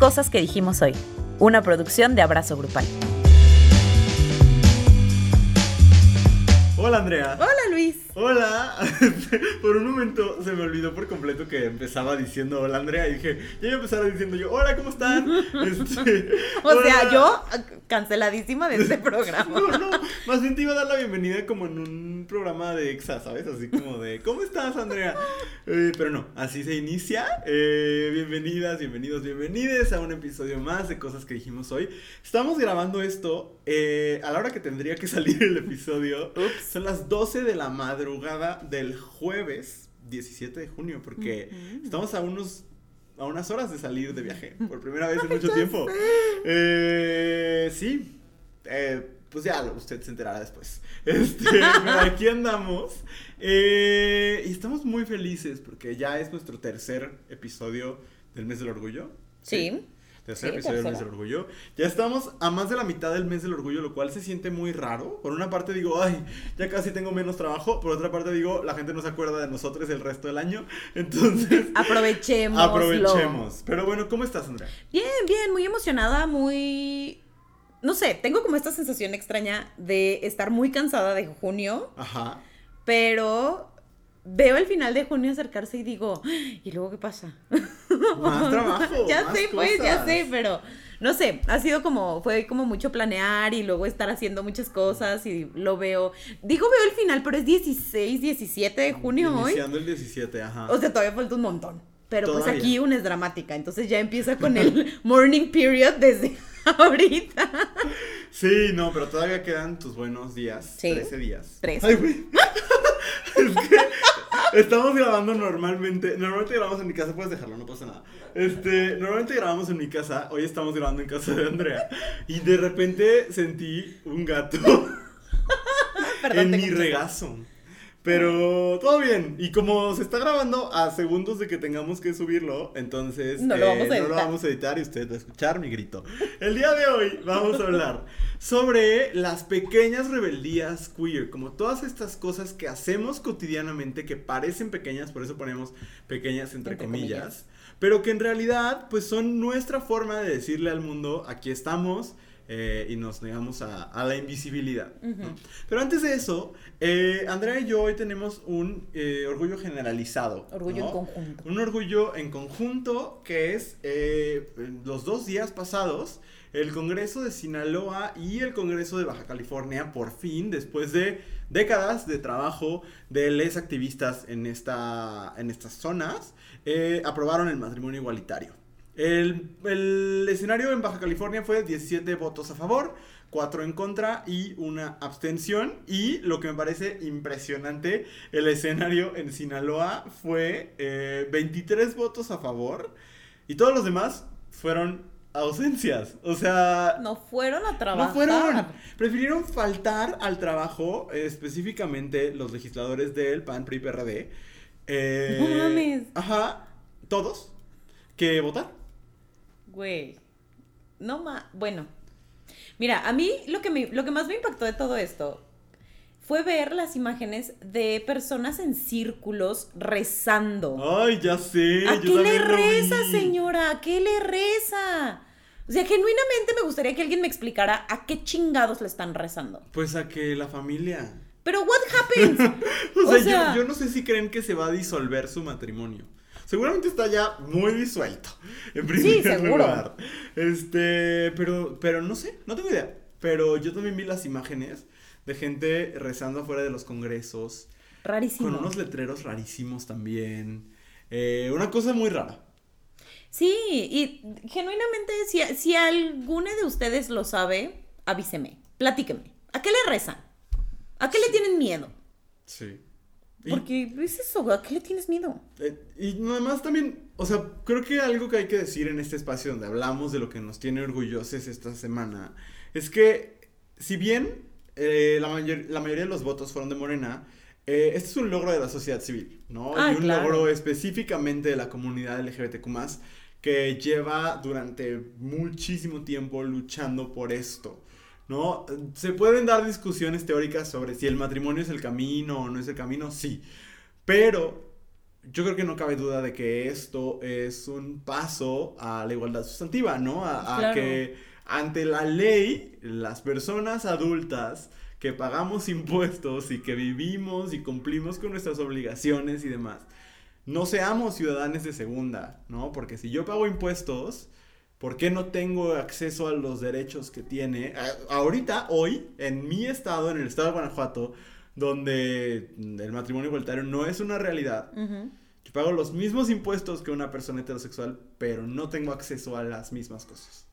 Cosas que dijimos hoy, una producción de Abrazo Grupal. Hola Andrea. Hola Luis. Hola. por un momento se me olvidó por completo que empezaba diciendo hola Andrea y dije, ya iba a empezar diciendo yo, hola, ¿cómo están? Este, o sea, yo canceladísima de este programa. no, no, más bien te iba a dar la bienvenida como en un programa de EXA, ¿sabes? Así como de, ¿cómo estás Andrea? Eh, pero no, así se inicia. Eh, bienvenidas, bienvenidos, bienvenides a un episodio más de cosas que dijimos hoy. Estamos grabando esto eh, a la hora que tendría que salir el episodio. Son las 12 de la madrugada del jueves 17 de junio, porque estamos a unos a unas horas de salir de viaje, por primera vez en mucho tiempo. Eh, sí, eh, pues ya usted se enterará después. Este, aquí andamos. Eh, y estamos muy felices porque ya es nuestro tercer episodio del mes del orgullo. sí tercer episodio del mes del orgullo. Ya estamos a más de la mitad del mes del orgullo, lo cual se siente muy raro. Por una parte digo, ay, ya casi tengo menos trabajo. Por otra parte digo, la gente no se acuerda de nosotros el resto del año. Entonces, aprovechemos. Aprovechemos. Pero bueno, ¿cómo estás, Andrea? Bien, bien, muy emocionada, muy no sé, tengo como esta sensación extraña de estar muy cansada de junio. Ajá. Pero veo el final de junio acercarse y digo, ¿y luego qué pasa? Más trabajo. ya sé, pues, ya sé, pero no sé, ha sido como, fue como mucho planear y luego estar haciendo muchas cosas y lo veo. Digo, veo el final, pero es 16, 17 de junio hoy. Iniciando el 17, ajá. O sea, todavía falta un montón. Pero pues aquí una es dramática, entonces ya empieza con el morning period desde ahorita. Sí, no, pero todavía quedan tus buenos días. Sí. 13 días. 13. Ay, güey. es que Estamos grabando normalmente. Normalmente grabamos en mi casa, puedes dejarlo, no pasa nada. Este, normalmente grabamos en mi casa. Hoy estamos grabando en casa de Andrea. Y de repente sentí un gato en mi regazo. Pero todo bien. Y como se está grabando a segundos de que tengamos que subirlo, entonces no, lo, vamos eh, no lo, vamos a editar y usted va a escuchar mi grito. El día de hoy vamos a hablar sobre las pequeñas rebeldías queer, como todas estas cosas que hacemos cotidianamente que parecen pequeñas, por eso ponemos pequeñas entre, comillas, pero que en realidad pues son nuestra forma de decirle al mundo, aquí estamos. Eh, y nos negamos a, la invisibilidad. Pero antes de eso, eh, Andrea y yo hoy tenemos un eh, orgullo generalizado. Orgullo en conjunto. Un orgullo en conjunto que es los dos días pasados el Congreso de Sinaloa y el Congreso de Baja California, por fin, después de décadas de trabajo de les activistas en, esta, en estas zonas, eh, aprobaron el matrimonio igualitario. El, el, escenario en Baja California fue 17 votos a favor, 4 en contra y una abstención. Y lo que me parece impresionante, el escenario en Sinaloa fue 23 eh, votos a favor y todos los demás fueron ausencias. O sea. No fueron a trabajar. No fueron. Prefirieron faltar al trabajo, específicamente los legisladores del PAN, PRI, PRD. Eh, no mames. Ajá. Todos. Que votar. Güey. No más. Bueno. Mira, a mí lo que, me, lo que más me impactó de todo esto fue ver las imágenes de personas en círculos rezando. Ay, ya sé. ¿A qué le reza, señora? ¿A qué le reza? O sea, genuinamente me gustaría que alguien me explicara a qué chingados le están rezando. Pues a que la familia. Pero what happens? o, sea, yo, no sé si creen que se va a disolver su matrimonio. Seguramente está ya muy disuelto. En primer sí, lugar. Este, pero, pero no sé, no tengo idea. Pero yo también vi las imágenes de gente rezando afuera de los congresos. Rarísimo. Con unos letreros rarísimos también. Eh, una cosa muy rara. Sí, y genuinamente, si, si alguno de ustedes lo sabe, avíseme, platíqueme. ¿A qué le rezan? ¿A qué le tienen miedo? Sí. Porque es eso, ¿a qué le tienes miedo? Eh, y nada más también, o sea, creo que algo que hay que decir en este espacio donde hablamos de lo que nos tiene orgullosos esta semana es que, si bien eh, la, la, mayoría de los votos fueron de Morena, eh, este es un logro de la sociedad civil, ¿no? Ah, y un logro específicamente de la comunidad LGBTQ que lleva durante muchísimo tiempo luchando por esto. ¿No? Se pueden dar discusiones teóricas sobre si el matrimonio es el camino o no es el camino, sí. Pero yo creo que no cabe duda de que esto es un paso a la igualdad sustantiva, ¿no? A, que ante la ley, las personas adultas que pagamos impuestos y que vivimos y cumplimos con nuestras obligaciones y demás, no seamos ciudadanos de segunda, ¿no? Porque si yo pago impuestos, ¿por qué no tengo acceso a los derechos que tiene? ahorita, hoy, en mi estado, en el estado de Guanajuato, donde el matrimonio igualitario no es una realidad. Yo pago los mismos impuestos que una persona heterosexual, pero no tengo acceso a las mismas cosas.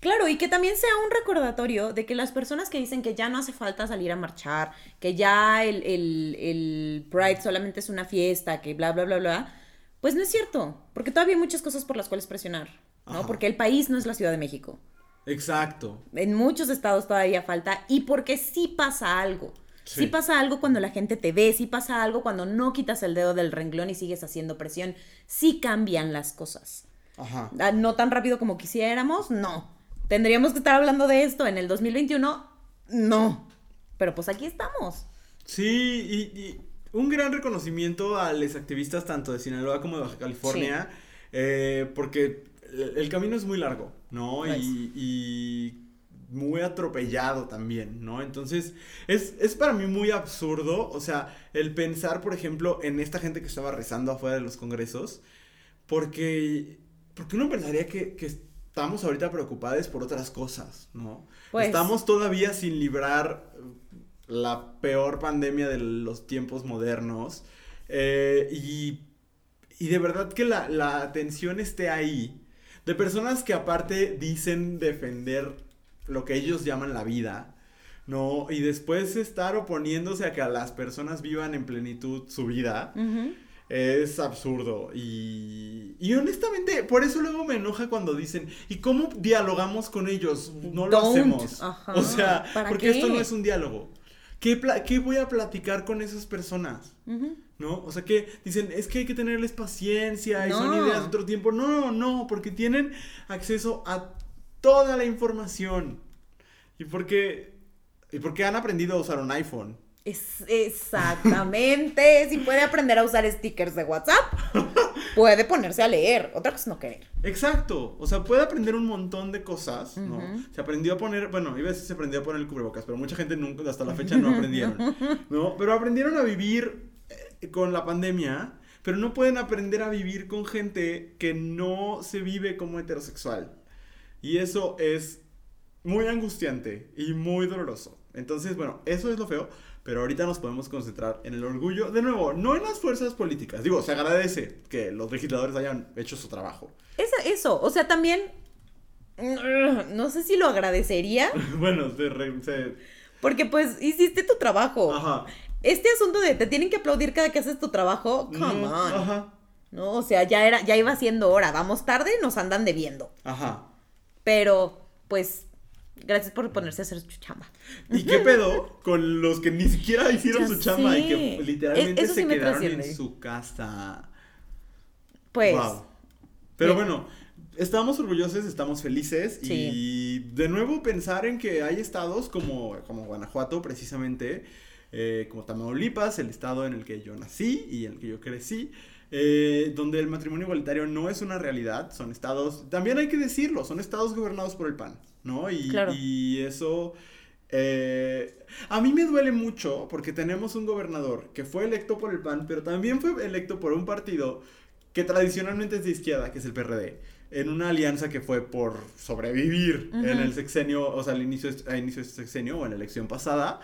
Claro, y que también sea un recordatorio de que las personas que dicen que ya no hace falta salir a marchar, que ya el, el Pride solamente es una fiesta, que bla, bla, bla, bla, pues no es cierto, porque todavía hay muchas cosas por las cuales presionar, ¿no? Porque el país no es la Ciudad de México. Exacto. En muchos estados todavía falta y porque sí pasa algo. Sí. pasa algo cuando la gente te ve, sí pasa algo cuando no quitas el dedo del renglón y sigues haciendo presión. Sí cambian las cosas. Ajá. Ah, no tan rápido como quisiéramos, no. Tendríamos que estar hablando de esto en el 2021, no. Pero pues aquí estamos. Sí, y, un gran reconocimiento a los activistas tanto de Sinaloa como de Baja California, eh, porque el, camino es muy largo, ¿no? Pues. y muy atropellado también, ¿no? Entonces, es, es, para mí muy absurdo, o sea, el pensar, por ejemplo, en esta gente que estaba rezando afuera de los congresos, porque, porque uno pensaría que, que estamos ahorita preocupados por otras cosas, ¿no? Pues estamos todavía sin librar la peor pandemia de los tiempos modernos, eh, y, y de verdad que la, la atención esté ahí, de personas que aparte dicen defender lo que ellos llaman la vida, ¿no? Y después estar oponiéndose a que las personas vivan en plenitud su vida. Es absurdo y, y honestamente, por eso luego me enoja cuando dicen, ¿y cómo dialogamos con ellos? No lo hacemos. o sea, porque esto no es un diálogo. ¿Qué, ¿Qué, voy a platicar con esas personas? ¿No? O sea, que dicen, es que hay que tenerles paciencia y son ideas de otro tiempo. No, no, porque tienen acceso a toda la información. ¿Y por qué, y porque han aprendido a usar un iPhone? Es exactamente. si puede aprender a usar stickers de WhatsApp, puede ponerse a leer. Otra cosa es no querer. Exacto. O sea, puede aprender un montón de cosas, ¿no? Se aprendió a poner, bueno, iba a decir se aprendió a poner el cubrebocas, pero mucha gente nunca, hasta la fecha no aprendieron, ¿no? Pero aprendieron a vivir eh, con la pandemia, pero no pueden aprender a vivir con gente que no se vive como heterosexual. Y eso es muy angustiante y muy doloroso. Entonces, bueno, eso es lo feo, pero ahorita nos podemos concentrar en el orgullo. De nuevo, no en las fuerzas políticas. Digo, se agradece que los legisladores hayan hecho su trabajo. Es eso, o sea, también, no sé si lo agradecería. bueno, se, Porque pues hiciste tu trabajo. Ajá. Este asunto de te tienen que aplaudir cada que haces tu trabajo, come on. Ajá. No, o sea, ya era, ya iba siendo hora. Vamos tarde, nos andan debiendo. Ajá. Pero, pues, gracias por ponerse a hacer su chamba. ¿Y qué pedo con los que ni siquiera hicieron su chamba y que literalmente se quedaron en su casa? Pues. Pero bueno, estamos orgullosos, estamos felices y de nuevo pensar en que hay estados como, como Guanajuato, precisamente, eh, como Tamaulipas, el estado en el que yo nací y en el que yo crecí eh, donde el matrimonio igualitario no es una realidad, son estados, también hay que decirlo, son estados gobernados por el PAN, ¿no? Y, y eso... Eh, a mí me duele mucho porque tenemos un gobernador que fue electo por el PAN, pero también fue electo por un partido que tradicionalmente es de izquierda, que es el PRD, en una alianza que fue por sobrevivir en el sexenio, o sea, al inicio, a inicio de este sexenio o en la elección pasada.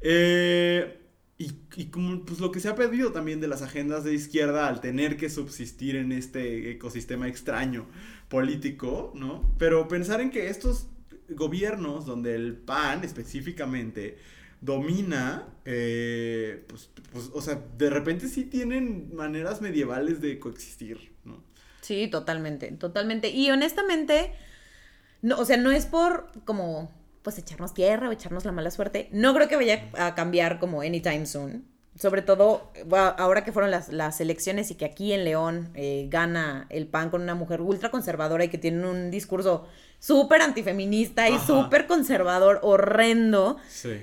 Eh, y, y, como pues lo que se ha pedido también de las agendas de izquierda al tener que subsistir en este ecosistema extraño político, ¿no? Pero pensar en que estos gobiernos donde el PAN específicamente domina, eh, pues, pues, o sea, de repente sí tienen maneras medievales de coexistir, ¿no? Sí, totalmente, totalmente. Y honestamente, no, o sea, no es por como pues echarnos tierra o echarnos la mala suerte. No creo que vaya a cambiar como anytime soon. Sobre todo ahora que fueron las, elecciones y que aquí en León eh, gana el PAN con una mujer ultra conservadora y que tiene un discurso súper antifeminista y súper conservador, horrendo. Sí.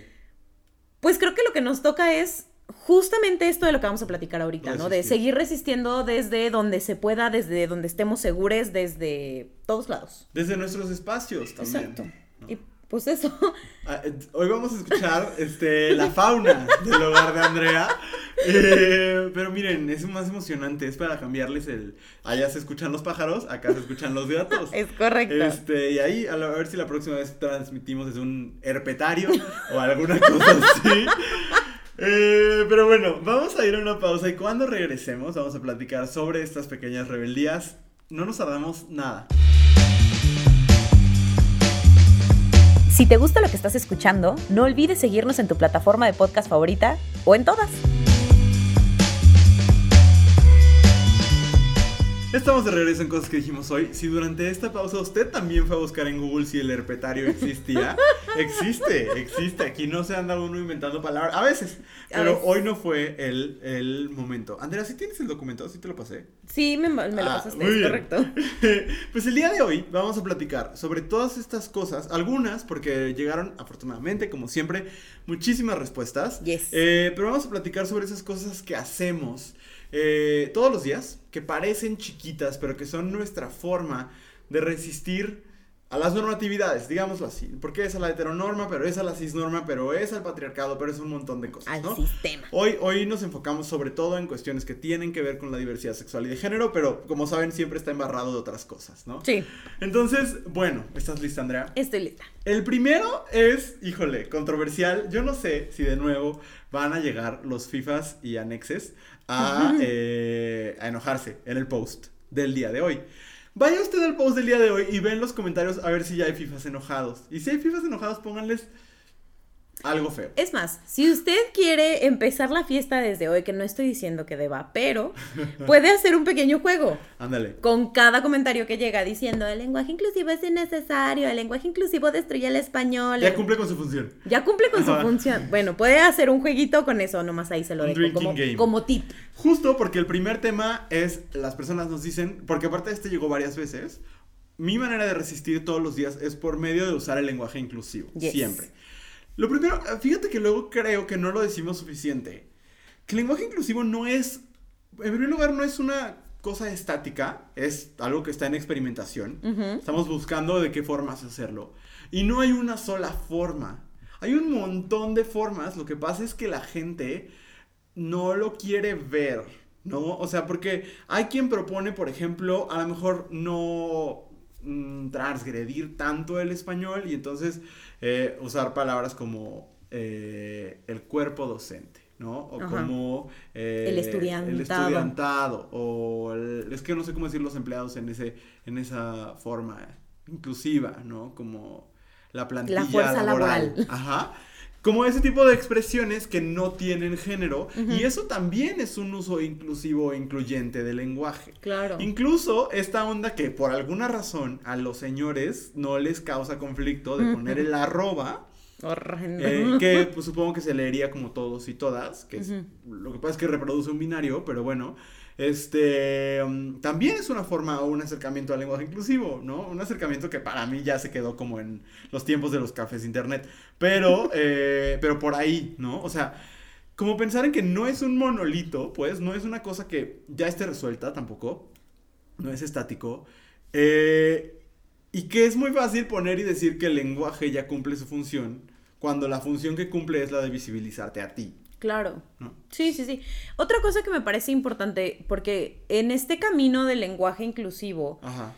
Pues creo que lo que nos toca es justamente esto de lo que vamos a platicar ahorita, ¿no? De seguir resistiendo desde donde se pueda, desde donde estemos seguros, desde todos lados. Desde nuestros espacios también. Exacto. Pues eso. Ah, eh, Hoy vamos a escuchar este, la fauna del hogar de Andrea. Eh, pero miren, es más emocionante. Es para cambiarles el. Allá se escuchan los pájaros, acá se escuchan los gatos. Es correcto. Este, y ahí, a, la- a ver si la próxima vez transmitimos desde un herpetario o alguna cosa así. Eh, pero bueno, vamos a ir a una pausa y cuando regresemos vamos a platicar sobre estas pequeñas rebeldías. No nos tardamos nada. Si te gusta lo que estás escuchando, no olvides seguirnos en tu plataforma de podcast favorita o en todas. Estamos de regreso en cosas que dijimos hoy. Si durante esta pausa usted también fue a buscar en Google si el herpetario existía, existe, existe. Aquí no se anda uno inventando palabras, a veces, A pero veces. hoy no fue el, el momento. Andrea, ¿sí tienes el documento? ¿Sí te lo pasé? Sí, me, me lo Ah, pasaste, es correcto. pues el día de hoy vamos a platicar sobre todas estas cosas, algunas porque llegaron afortunadamente, como siempre, muchísimas respuestas. Yes. Eh, pero vamos a platicar sobre esas cosas que hacemos eh, todos los días, que parecen chiquitas, pero que son nuestra forma de resistir a las normatividades, digámoslo así. Porque es a la heteronorma, pero es a la cisnorma, pero es al patriarcado, pero es un montón de cosas, Al ¿no? sistema. Hoy, hoy nos enfocamos sobre todo en cuestiones que tienen que ver con la diversidad sexual y de género, pero como saben siempre está embarrado de otras cosas, ¿no? Sí, Entonces, bueno, ¿estás lista, Andrea? estoy lista. El primero es, híjole, controversial. Yo no sé si de nuevo van a llegar los FIFAs y anexes a, eh, a enojarse en el post del día de hoy. Vaya usted al post del día de hoy y ve en los comentarios a ver si ya hay FIFAs enojados. Y si hay FIFAs enojados, pónganles algo feo. Es más, si usted quiere empezar la fiesta desde hoy, que no estoy diciendo que deba, pero puede hacer un pequeño juego Ándale. con cada comentario que llega diciendo el lenguaje inclusivo es innecesario, el lenguaje inclusivo destruye el español. Ya cumple con su función. Ya cumple con su función. Bueno, puede hacer un jueguito con eso, nomás ahí se lo dejo como, game. como tip. Justo porque el primer tema es, las personas nos dicen, porque aparte este llegó varias veces, mi manera de resistir todos los días es por medio de usar el lenguaje inclusivo, Yes. siempre. Lo primero, fíjate que luego creo que no lo decimos suficiente, que el lenguaje inclusivo no es, en primer lugar, no es una cosa estática, es algo que está en experimentación. Estamos buscando de qué formas hacerlo. Y no hay una sola forma. Hay un montón de formas. Lo que pasa es que la gente no lo quiere ver, ¿no? O sea, porque hay quien propone, por ejemplo, a lo mejor no mm, transgredir tanto el español y entonces eh, usar palabras como eh, el cuerpo docente. ¿no? O Ajá. como eh, El estudiantado. el estudiantado, o el- es que no sé cómo decir los empleados en ese en esa forma inclusiva, ¿no? Como la plantilla fuerza laboral. laboral. Ajá. Como ese tipo de expresiones que no tienen género y eso también es un uso inclusivo e incluyente del lenguaje. Claro. Incluso esta onda que por alguna razón a los señores no les causa conflicto de poner el arroba, eh, que pues, supongo que se leería como todos y todas, que es- lo que pasa es que reproduce un binario, pero bueno, este mm, también es una forma o un acercamiento al lenguaje inclusivo, ¿no? Un acercamiento que para mí ya se quedó como en los tiempos de los cafés de internet, pero, eh, pero por ahí, ¿no? O sea, como pensar en que no es un monolito, pues, no es una cosa que ya esté resuelta tampoco, no es estático, eh, y que es muy fácil poner y decir que el lenguaje ya cumple su función, cuando la función que cumple es la de visibilizarte a ti, Claro. ¿no? Sí, sí, sí. Otra cosa que me parece importante, porque en este camino del lenguaje inclusivo, Ajá.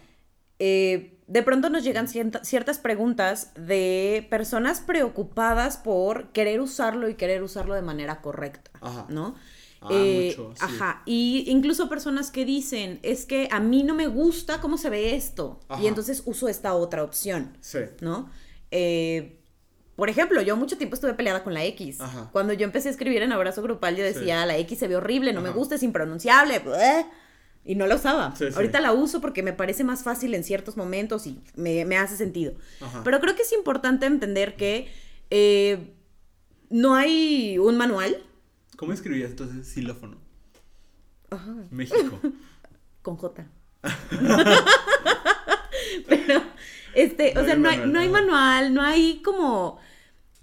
eh, de pronto nos llegan ciertas preguntas de personas preocupadas por querer usarlo y querer usarlo de manera correcta, Ajá. ¿no? Ah, Eh, mucho, sí. Ajá, y incluso personas que dicen, es que a mí no me gusta cómo se ve esto, Ajá. y entonces uso esta otra opción, Sí. ¿no? Eh, por ejemplo, yo mucho tiempo estuve peleada con la X. Ajá. Cuando yo empecé a escribir en Abrazo Grupal, yo Sí. decía, la X se ve horrible, no me gusta, es impronunciable, bleh", y no la usaba. Sí, sí. Ahorita la uso porque me parece más fácil en ciertos momentos y me, me hace sentido. Ajá. Pero creo que es importante entender que eh, no hay un manual. ¿Cómo escribías entonces xilófono? Ajá, México. con J. Pero, este, No o sea, hay no hay, manual, no hay manual, no hay como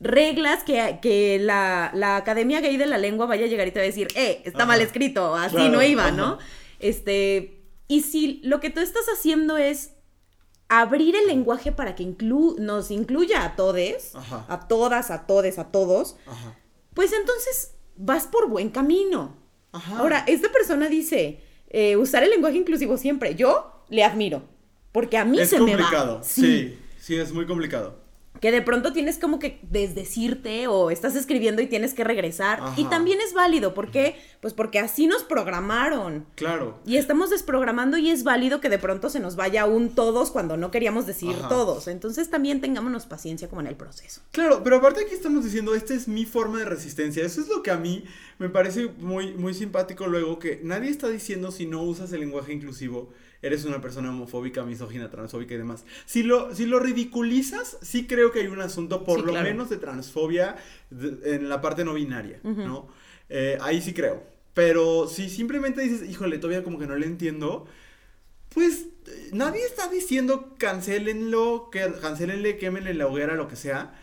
reglas que, que la, la Academia Gay de la Lengua vaya a llegar y te va a decir, eh, está mal escrito, así Claro, no iba, ajá. ¿no? Este, y si lo que tú estás haciendo es abrir el lenguaje para que inclu nos incluya a todes, Ajá. a todas, a todes, a todos, pues entonces vas por buen camino. Ahora, esta persona dice, eh, usar el lenguaje inclusivo siempre. Yo le admiro, porque a mí es se me va. complicado. Sí. sí, es muy complicado. Que de pronto tienes como que desdecirte o estás escribiendo y tienes que regresar. Y también es válido. ¿Por qué? Pues porque así nos programaron. Claro. Y estamos desprogramando y es válido que de pronto se nos vaya un todos cuando no queríamos decir Ajá. todos. Entonces también tengámonos paciencia como en el proceso. Claro, pero aparte aquí estamos diciendo, esta es mi forma de resistencia. Eso es lo que a mí me parece muy, muy simpático luego, que nadie está diciendo si no usas el lenguaje inclusivo, eres una persona homofóbica, misógina, transfóbica y demás. Si lo, si lo ridiculizas, sí creo que hay un asunto, por Sí, lo claro. menos, de transfobia de- en la parte no binaria, ¿no? Eh, ahí sí creo. Pero si simplemente dices, híjole, todavía como que no le entiendo, pues eh, nadie está diciendo cancelenlo, que cancelenle, quémenle la hoguera, lo que sea.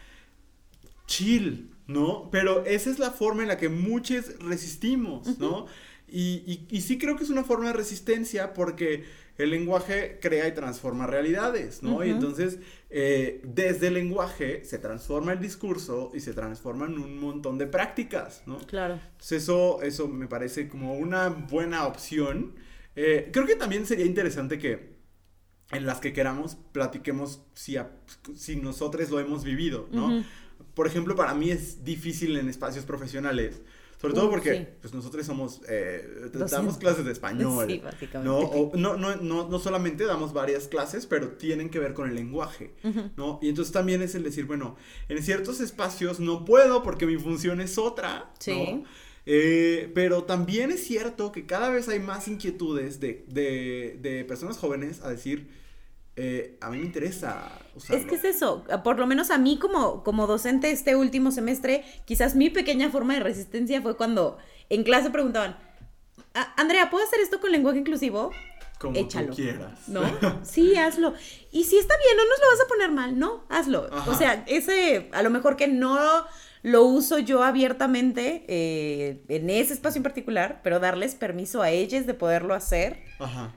Chill, ¿no? Pero esa es la forma en la que muchos resistimos, ¿no? Y, y- y sí creo que es una forma de resistencia porque el lenguaje crea y transforma realidades, ¿no? Y entonces, eh, desde el lenguaje se transforma el discurso y se transforman un montón de prácticas, ¿no? Claro. Entonces eso, eso me parece como una buena opción. Eh, creo que también sería interesante que en las que queramos platiquemos si, a- si nosotros lo hemos vivido, ¿no? Ujú. Por ejemplo, para mí es difícil en espacios profesionales, sobre todo Uh, porque sí. pues nosotros somos, eh, damos clases de español, Sí, básicamente. ¿no? O- no, no, no, no solamente damos varias clases, pero tienen que ver con el lenguaje. ¿no? Y entonces también es el decir, bueno, en ciertos espacios no puedo porque mi función es otra, Sí. ¿no? Eh, pero también es cierto que cada vez hay más inquietudes de, de, de personas jóvenes a decir, eh, a mí me interesa usarlo. Es que es eso, por lo menos a mí como, como docente este último semestre, quizás mi pequeña forma de resistencia fue cuando en clase preguntaban, "A- Andrea, ¿puedo hacer esto con lenguaje inclusivo? Como échalo. tú quieras. ¿No? Sí, hazlo. Y si está bien, no nos lo vas a poner mal, no, hazlo. Ajá. O sea, ese, a lo mejor que no lo uso yo abiertamente eh, en ese espacio en particular, pero darles permiso a ellos de poderlo hacer, Ajá.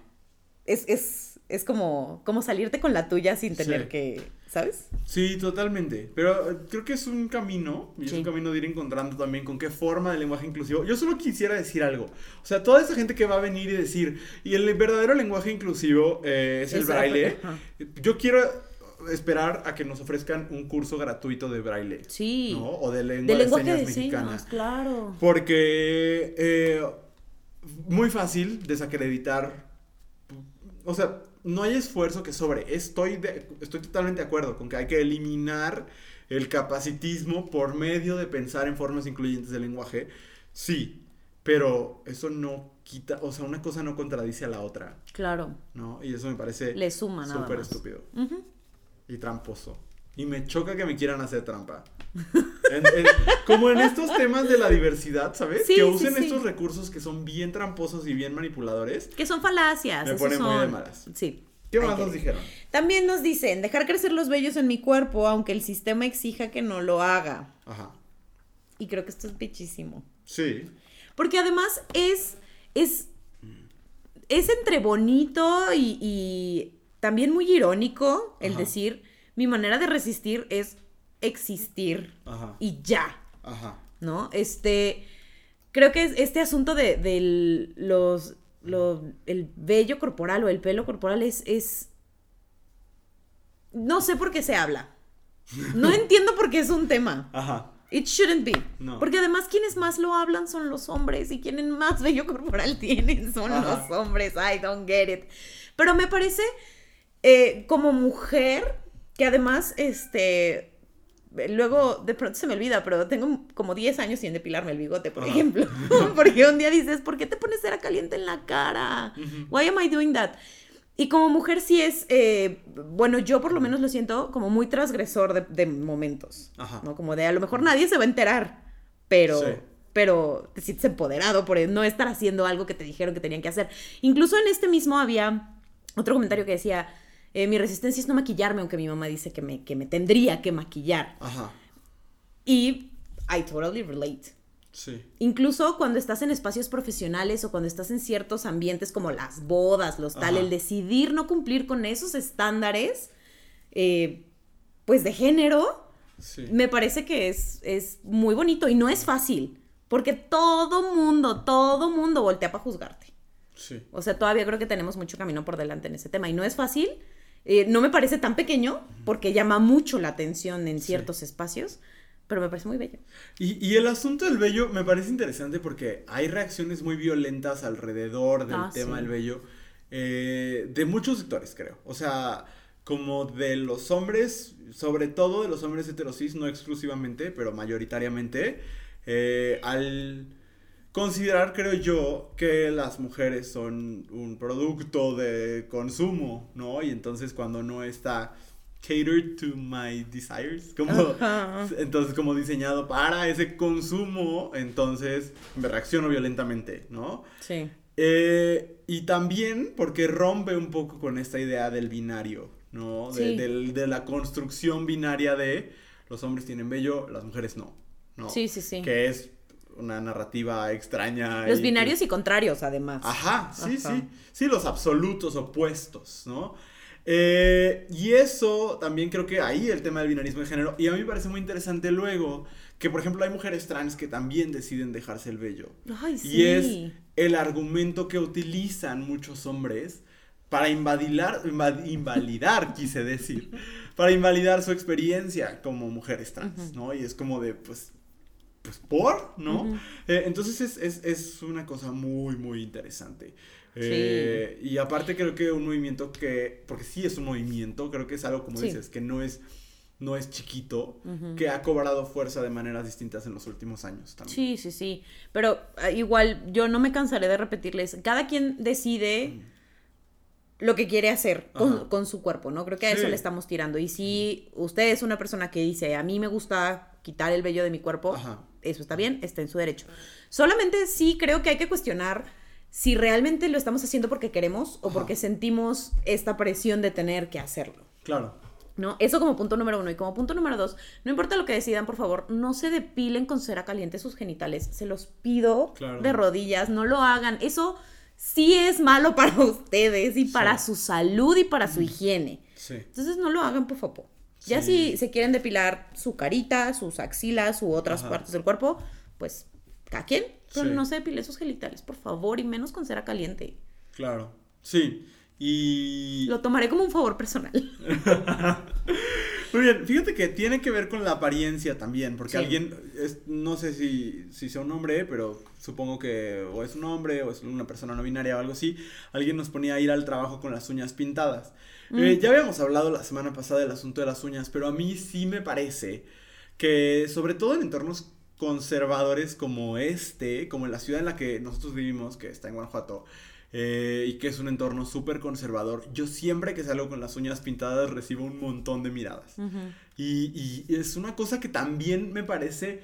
es, es, es como, como salirte con la tuya sin tener Sí. que, ¿sabes? Sí, totalmente. Pero eh, creo que es un camino, y es Sí. un camino de ir encontrando también con qué forma de lenguaje inclusivo. Yo solo quisiera decir algo. O sea, toda esa gente que va a venir y decir, y el verdadero lenguaje inclusivo eh, es el braille. ajá. Yo quiero esperar a que nos ofrezcan un curso gratuito de braille. Sí. ¿no? O de lengua De de, lenguaje señas de señas, mexicanas. claro. Porque eh, muy fácil desacreditar. O sea, no hay esfuerzo que sobre. Estoy, de- estoy totalmente de acuerdo con que hay que eliminar el capacitismo por medio de pensar en formas incluyentes del lenguaje. Sí, pero eso no quita, o sea, una cosa no contradice a la otra, Claro. ¿no? Y eso me parece Le suma nada súper estúpido y tramposo. Y me choca que me quieran hacer trampa. En- en- como en estos temas de la diversidad, ¿sabes? Sí, que usen sí. estos recursos que son bien tramposos y bien manipuladores. Que son falacias. Me esos pone muy de malas. Sí. ¿Qué más nos dijeron? También nos dicen, dejar crecer los vellos en mi cuerpo, aunque el sistema exija que no lo haga. Ajá. Y creo que esto es bichísimo. Sí. Porque además es, es, es entre bonito y, y también muy irónico el Ajá. decir, mi manera de resistir es existir Ajá. y ya, Ajá. ¿no? Este, creo que es- este asunto de, de los, los- el vello corporal o el pelo corporal es, es, no sé por qué se habla. No entiendo por qué es un tema. Ajá. It shouldn't be. No. Porque además quienes más lo hablan son los hombres y quienes más vello corporal tienen son Ajá. los hombres. I don't get it. Pero me parece eh, como mujer que además, este, luego de pronto se me olvida, pero tengo como 10 años sin depilarme el bigote, por Ajá. ejemplo. Porque un día dices, ¿por qué te pones cera caliente en la cara? Why am I doing that? Y como mujer sí es, eh, bueno, yo por lo menos lo siento como muy transgresor de, de momentos, Ajá. ¿no? Como de a lo mejor nadie se va a enterar, pero, Sí. pero te sientes empoderado por no estar haciendo algo que te dijeron que tenían que hacer. Incluso en este mismo había otro comentario que decía, eh, mi resistencia es no maquillarme, aunque mi mamá dice que me, que me tendría que maquillar. Ajá. Y I totally relate. Sí. Incluso cuando estás en espacios profesionales o cuando estás en ciertos ambientes como las bodas, los tal, Ajá. el decidir no cumplir con esos estándares, eh, pues de género, Sí. me parece que es, es muy bonito y no es fácil, porque todo mundo, todo mundo voltea para juzgarte. Sí. O sea, todavía creo que tenemos mucho camino por delante en ese tema y no es fácil. Eh, no me parece tan pequeño porque llama mucho la atención en Sí. ciertos espacios, pero me parece muy bello. Y, y el asunto del vello me parece interesante porque hay reacciones muy violentas alrededor del Ah, tema sí. del vello eh, de muchos sectores, creo. O sea, como de los hombres, sobre todo de los hombres heterosis, no exclusivamente, pero mayoritariamente, eh, al considerar, creo yo, que las mujeres son un producto de consumo, ¿no? Y entonces cuando no está catered to my desires, como entonces como diseñado para ese consumo, entonces me reacciono violentamente, ¿no? Sí. Eh, y también porque rompe un poco con esta idea del binario, ¿no? De, Sí. del- de la construcción binaria de los hombres tienen vello, las mujeres no, ¿no? Sí, sí, sí. Que es una narrativa extraña. Los y- binarios y contrarios, además. Ajá, sí, Ajá. sí. Sí, los absolutos opuestos, ¿no? Eh, y eso también creo que ahí el tema del binarismo de género. Y a mí me parece muy interesante luego que, por ejemplo, hay mujeres trans que también deciden dejarse el vello. Ay, sí. Y es el argumento que utilizan muchos hombres para invadilar, inva- invalidar, quise decir, para invalidar su experiencia como mujeres trans. ¿no? Y es como de, pues, pues, ¿por? ¿no? Eh, entonces es, es, es una cosa muy, muy interesante. Eh, Y aparte creo que un movimiento que, porque sí es un movimiento, creo que es algo como Sí. dices, que no es, no es chiquito, que ha cobrado fuerza de maneras distintas en los últimos años también. Sí, sí, sí. Pero ah, igual, yo no me cansaré de repetirles. Cada quien decide lo que quiere hacer con, su cuerpo, ¿no? Creo que a eso Sí. le estamos tirando. Y si usted es una persona que dice, a mí me gusta quitar el vello de mi cuerpo, Ajá. Eso está bien, está en su derecho. Solamente sí creo que hay que cuestionar si realmente lo estamos haciendo porque queremos o Ajá. porque sentimos esta presión de tener que hacerlo. Claro. ¿No? Eso como punto número uno. Y como punto número dos, no importa lo que decidan, por favor, no se depilen con cera caliente sus genitales. Se los pido Claro. de rodillas, no lo hagan. Eso sí es malo para ustedes y para Sí. su salud y para su higiene. Sí. Entonces no lo hagan, por favor. Ya Sí. si se quieren depilar su carita, sus axilas u otras Ajá. partes del cuerpo, pues cada quien. Pero Sí. no se depilen sus genitales, por favor, y menos con cera caliente. Claro. Sí. Y. Lo tomaré como un favor personal. Muy bien, fíjate que tiene que ver con la apariencia también, porque Sí. alguien, es- no sé si, si sea un hombre, pero supongo que o es un hombre o es una persona no binaria o algo así, alguien nos ponía a ir al trabajo con las uñas pintadas. Eh, Mm. ya habíamos hablado la semana pasada del asunto de las uñas, pero a mí sí me parece que sobre todo en entornos conservadores como este, como en la ciudad en la que nosotros vivimos, que está en Guanajuato, eh, y que es un entorno súper conservador, yo siempre que salgo con las uñas pintadas recibo un montón de miradas. Y, y es una cosa que también me parece.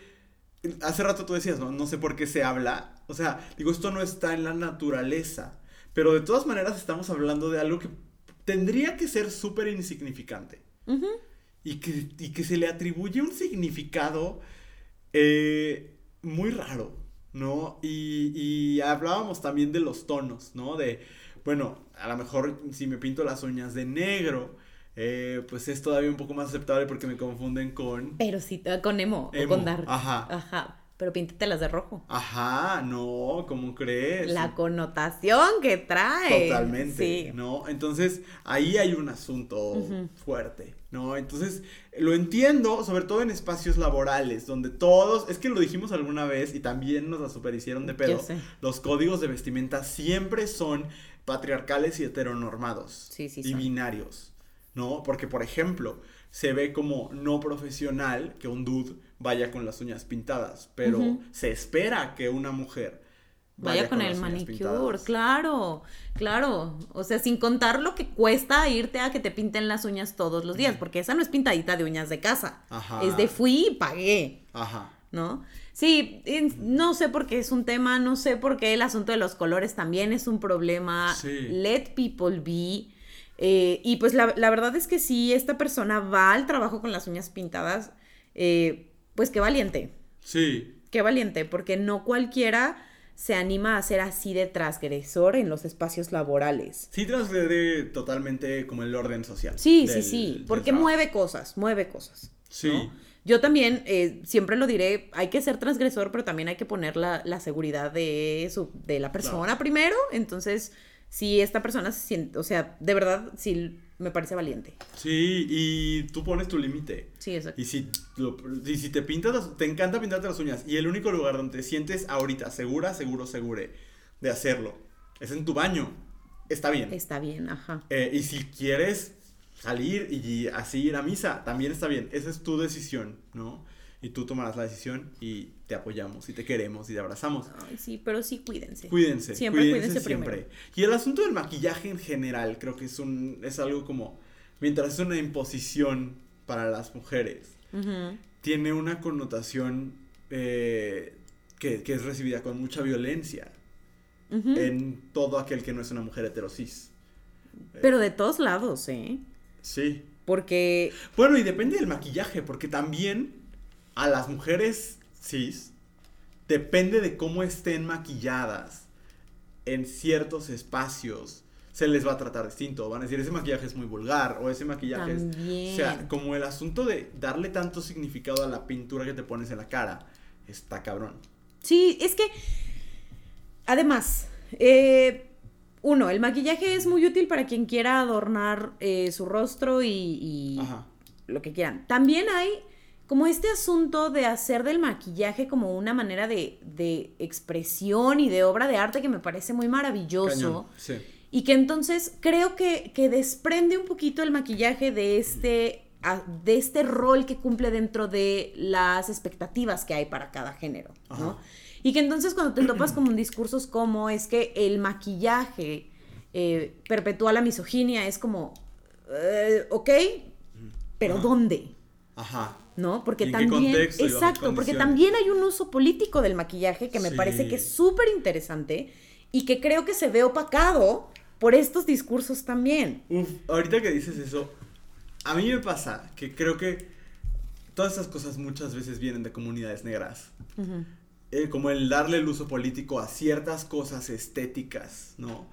Hace rato tú decías, ¿no? No sé por qué se habla. O sea, digo, esto no está en la naturaleza. Pero de todas maneras estamos hablando de algo que tendría que ser súper insignificante. Y que, y que se le atribuye un significado eh, muy raro, ¿no? Y, y hablábamos también de los tonos, ¿no? De, bueno, a lo mejor si me pinto las uñas de negro, eh, pues es todavía un poco más aceptable porque me confunden con... Pero sí, eh, con emo, o con dark. ajá. Ajá. Pero píntatelas de rojo. Ajá, no, ¿cómo crees? La connotación que trae. Totalmente, Sí. ¿no? Entonces, ahí hay un asunto fuerte, ¿no? Entonces, lo entiendo, sobre todo en espacios laborales, donde todos, es que lo dijimos alguna vez y también nos la superhicieron de pedo, los códigos de vestimenta siempre son patriarcales y heteronormados. Sí, sí Y son. binarios, ¿no? Porque, por ejemplo, se ve como no profesional que un dude vaya con las uñas pintadas, pero se espera que una mujer Vaya, con, el manicure, pintadas. claro, claro. O sea, sin contar lo que cuesta irte a que te pinten las uñas todos los días, porque esa no es pintadita de uñas de casa. Ajá. Es de fui y pagué, Ajá. ¿no? Sí, no sé por qué es un tema, no sé por qué el asunto de los colores también es un problema. Sí. Let people be. Eh, y pues la, la verdad es que si esta persona va al trabajo con las uñas pintadas, eh, pues qué valiente. Sí. Qué valiente, porque no cualquiera se anima a ser así de transgresor en los espacios laborales. Sí transgrede totalmente como el orden social. Sí, del- sí, sí, porque mueve cosas, mueve cosas. Sí. ¿no? Yo también, eh, siempre lo diré, hay que ser transgresor, pero también hay que poner la, la seguridad de, su, de la persona primero. Entonces, si esta persona se siente, o sea, de verdad, sí me parece valiente. Sí, y tú pones tu límite. Sí, exacto. Y si, y si te pintas, las- te encanta pintarte las uñas y el único lugar donde te sientes ahorita segura, seguro, segure de hacerlo es en tu baño, está bien. Está bien, ajá. Eh, y si quieres salir y así ir a misa, también está bien. Esa es tu decisión, ¿no? Y tú tomarás la decisión y te apoyamos y te queremos y te abrazamos. Ay, sí, pero sí cuídense. Cuídense, Siempre cuídense, cuídense siempre. primero. Y el asunto del maquillaje en general, creo que es un es algo como mientras es una imposición para las mujeres, Tiene una connotación eh, que, que es recibida con mucha violencia en todo aquel que no es una mujer heterosis. Pero de todos lados, ¿eh? Sí. Porque Bueno, y depende del maquillaje, porque también a las mujeres cis depende de cómo estén maquilladas en ciertos espacios. Se les va a tratar distinto. Van a decir, ese maquillaje es muy vulgar o ese maquillaje es... O sea, como el asunto de darle tanto significado a la pintura que te pones en la cara, está cabrón. Sí, es que. Además, eh, uno, el maquillaje es muy útil para quien quiera adornar eh, su rostro y, lo que quieran. También hay como este asunto de hacer del maquillaje como una manera de, de expresión y de obra de arte que me parece muy maravilloso. Cañón. Sí. Y que entonces creo que, que desprende un poquito el maquillaje de este, a- de este rol que cumple dentro de las expectativas que hay para cada género, ¿no? Y que entonces cuando te topas con discursos como es que el maquillaje eh, perpetúa la misoginia, es como, eh, ok, pero Ajá. ¿dónde? Ajá. ¿no? Porque ¿Y en qué también, contexto exacto, porque también hay un uso político del maquillaje que me Sí. parece que es súper interesante y que creo que se ve opacado por estos discursos también. Uf, ahorita que dices eso, a mí me pasa que creo que todas esas cosas muchas veces vienen de comunidades negras. Ujú. eh, como el darle el uso político a ciertas cosas estéticas, ¿no?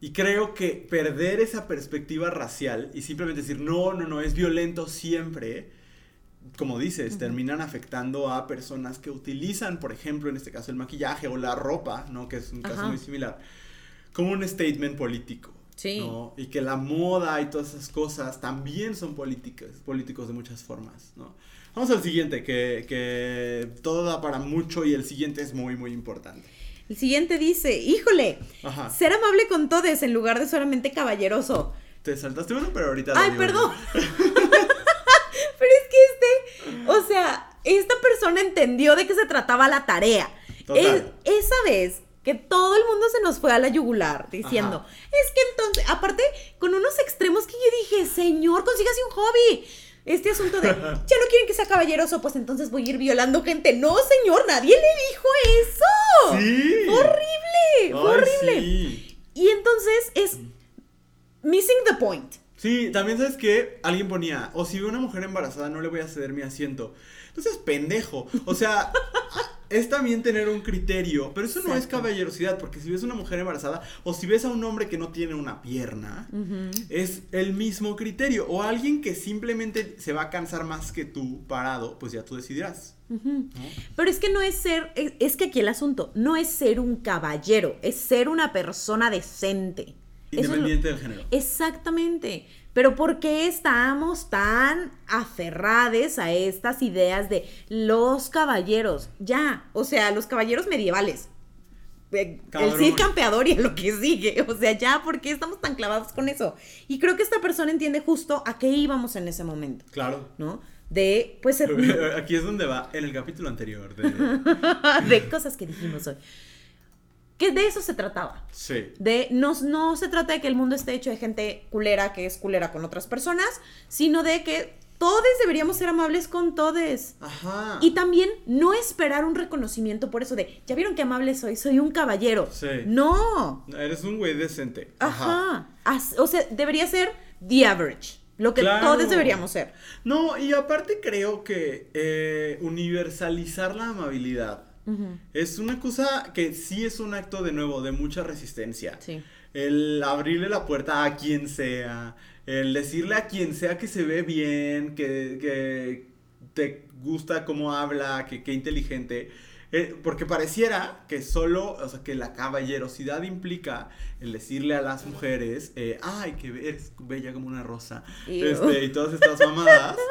Y creo que perder esa perspectiva racial y simplemente decir, no, no, no, es violento siempre, como dices, terminan afectando a personas que utilizan, por ejemplo, en este caso el maquillaje o la ropa, ¿no? Que es un caso Ajá. muy similar, como un statement político. Sí. ¿no? Y que la moda y todas esas cosas también son políticas, políticos de muchas formas, ¿no? Vamos al siguiente, que, que todo da para mucho y el siguiente es muy, muy importante. El siguiente dice, híjole, Ajá. ser amable con todos en lugar de solamente caballeroso. Te saltaste uno, pero ahorita... Ay, perdón. Pero es que este, o sea, esta persona entendió de qué se trataba la tarea. Total. Es- esa vez que todo el mundo se nos fue a la yugular diciendo, Ajá. es que entonces, aparte, con unos extremos que yo dije, señor, consígase un hobby. Este asunto de, ya no quieren que sea caballeroso, pues entonces voy a ir violando gente. No, señor, nadie le dijo eso. Sí. Horrible, Ay, horrible. sí. Y entonces es missing the point. Sí, también sabes que alguien ponía, o si veo una mujer embarazada no le voy a ceder mi asiento. Entonces, pendejo. O sea, es también tener un criterio, pero eso no es caballerosidad, porque si ves una mujer embarazada o si ves a un hombre que no tiene una pierna, es el mismo criterio. O alguien que simplemente se va a cansar más que tú parado, pues ya tú decidirás. ¿no? Pero es que no es ser, es, es que aquí el asunto no es ser un caballero, es ser una persona decente. Lo- Independiente del género. Exactamente. Pero ¿por qué estamos tan aferrades a estas ideas de los caballeros? Ya, o sea, los caballeros medievales. Eh, El. Cid campeador y lo que sigue. O sea, ya, ¿por qué estamos tan clavados con eso? Y creo que esta persona entiende justo a qué íbamos en ese momento, Claro. ¿no? De, pues, ser- Aquí es donde va, en el capítulo anterior de... de cosas que dijimos hoy. Que de eso se trataba. Sí. De, no, no se trata de que el mundo esté hecho de gente culera que es culera con otras personas, sino de que todos deberíamos ser amables con todos. Ajá. Y también no esperar un reconocimiento por eso de, ya vieron qué amable soy, soy un caballero. Sí. No. Eres un güey decente. Ajá. O sea, debería ser the average. Lo que Claro. todos deberíamos ser. No, y aparte creo que eh, universalizar la amabilidad Ujú, es una cosa que sí es un acto de nuevo de mucha resistencia. Sí. El abrirle la puerta a quien sea, el decirle a quien sea que se ve bien, que, que te gusta cómo habla, que, que inteligente. Eh, porque pareciera que solo, o sea, que la caballerosidad implica el decirle a las mujeres, eh, ay, que eres bella como una rosa, este, y todas estas mamadas.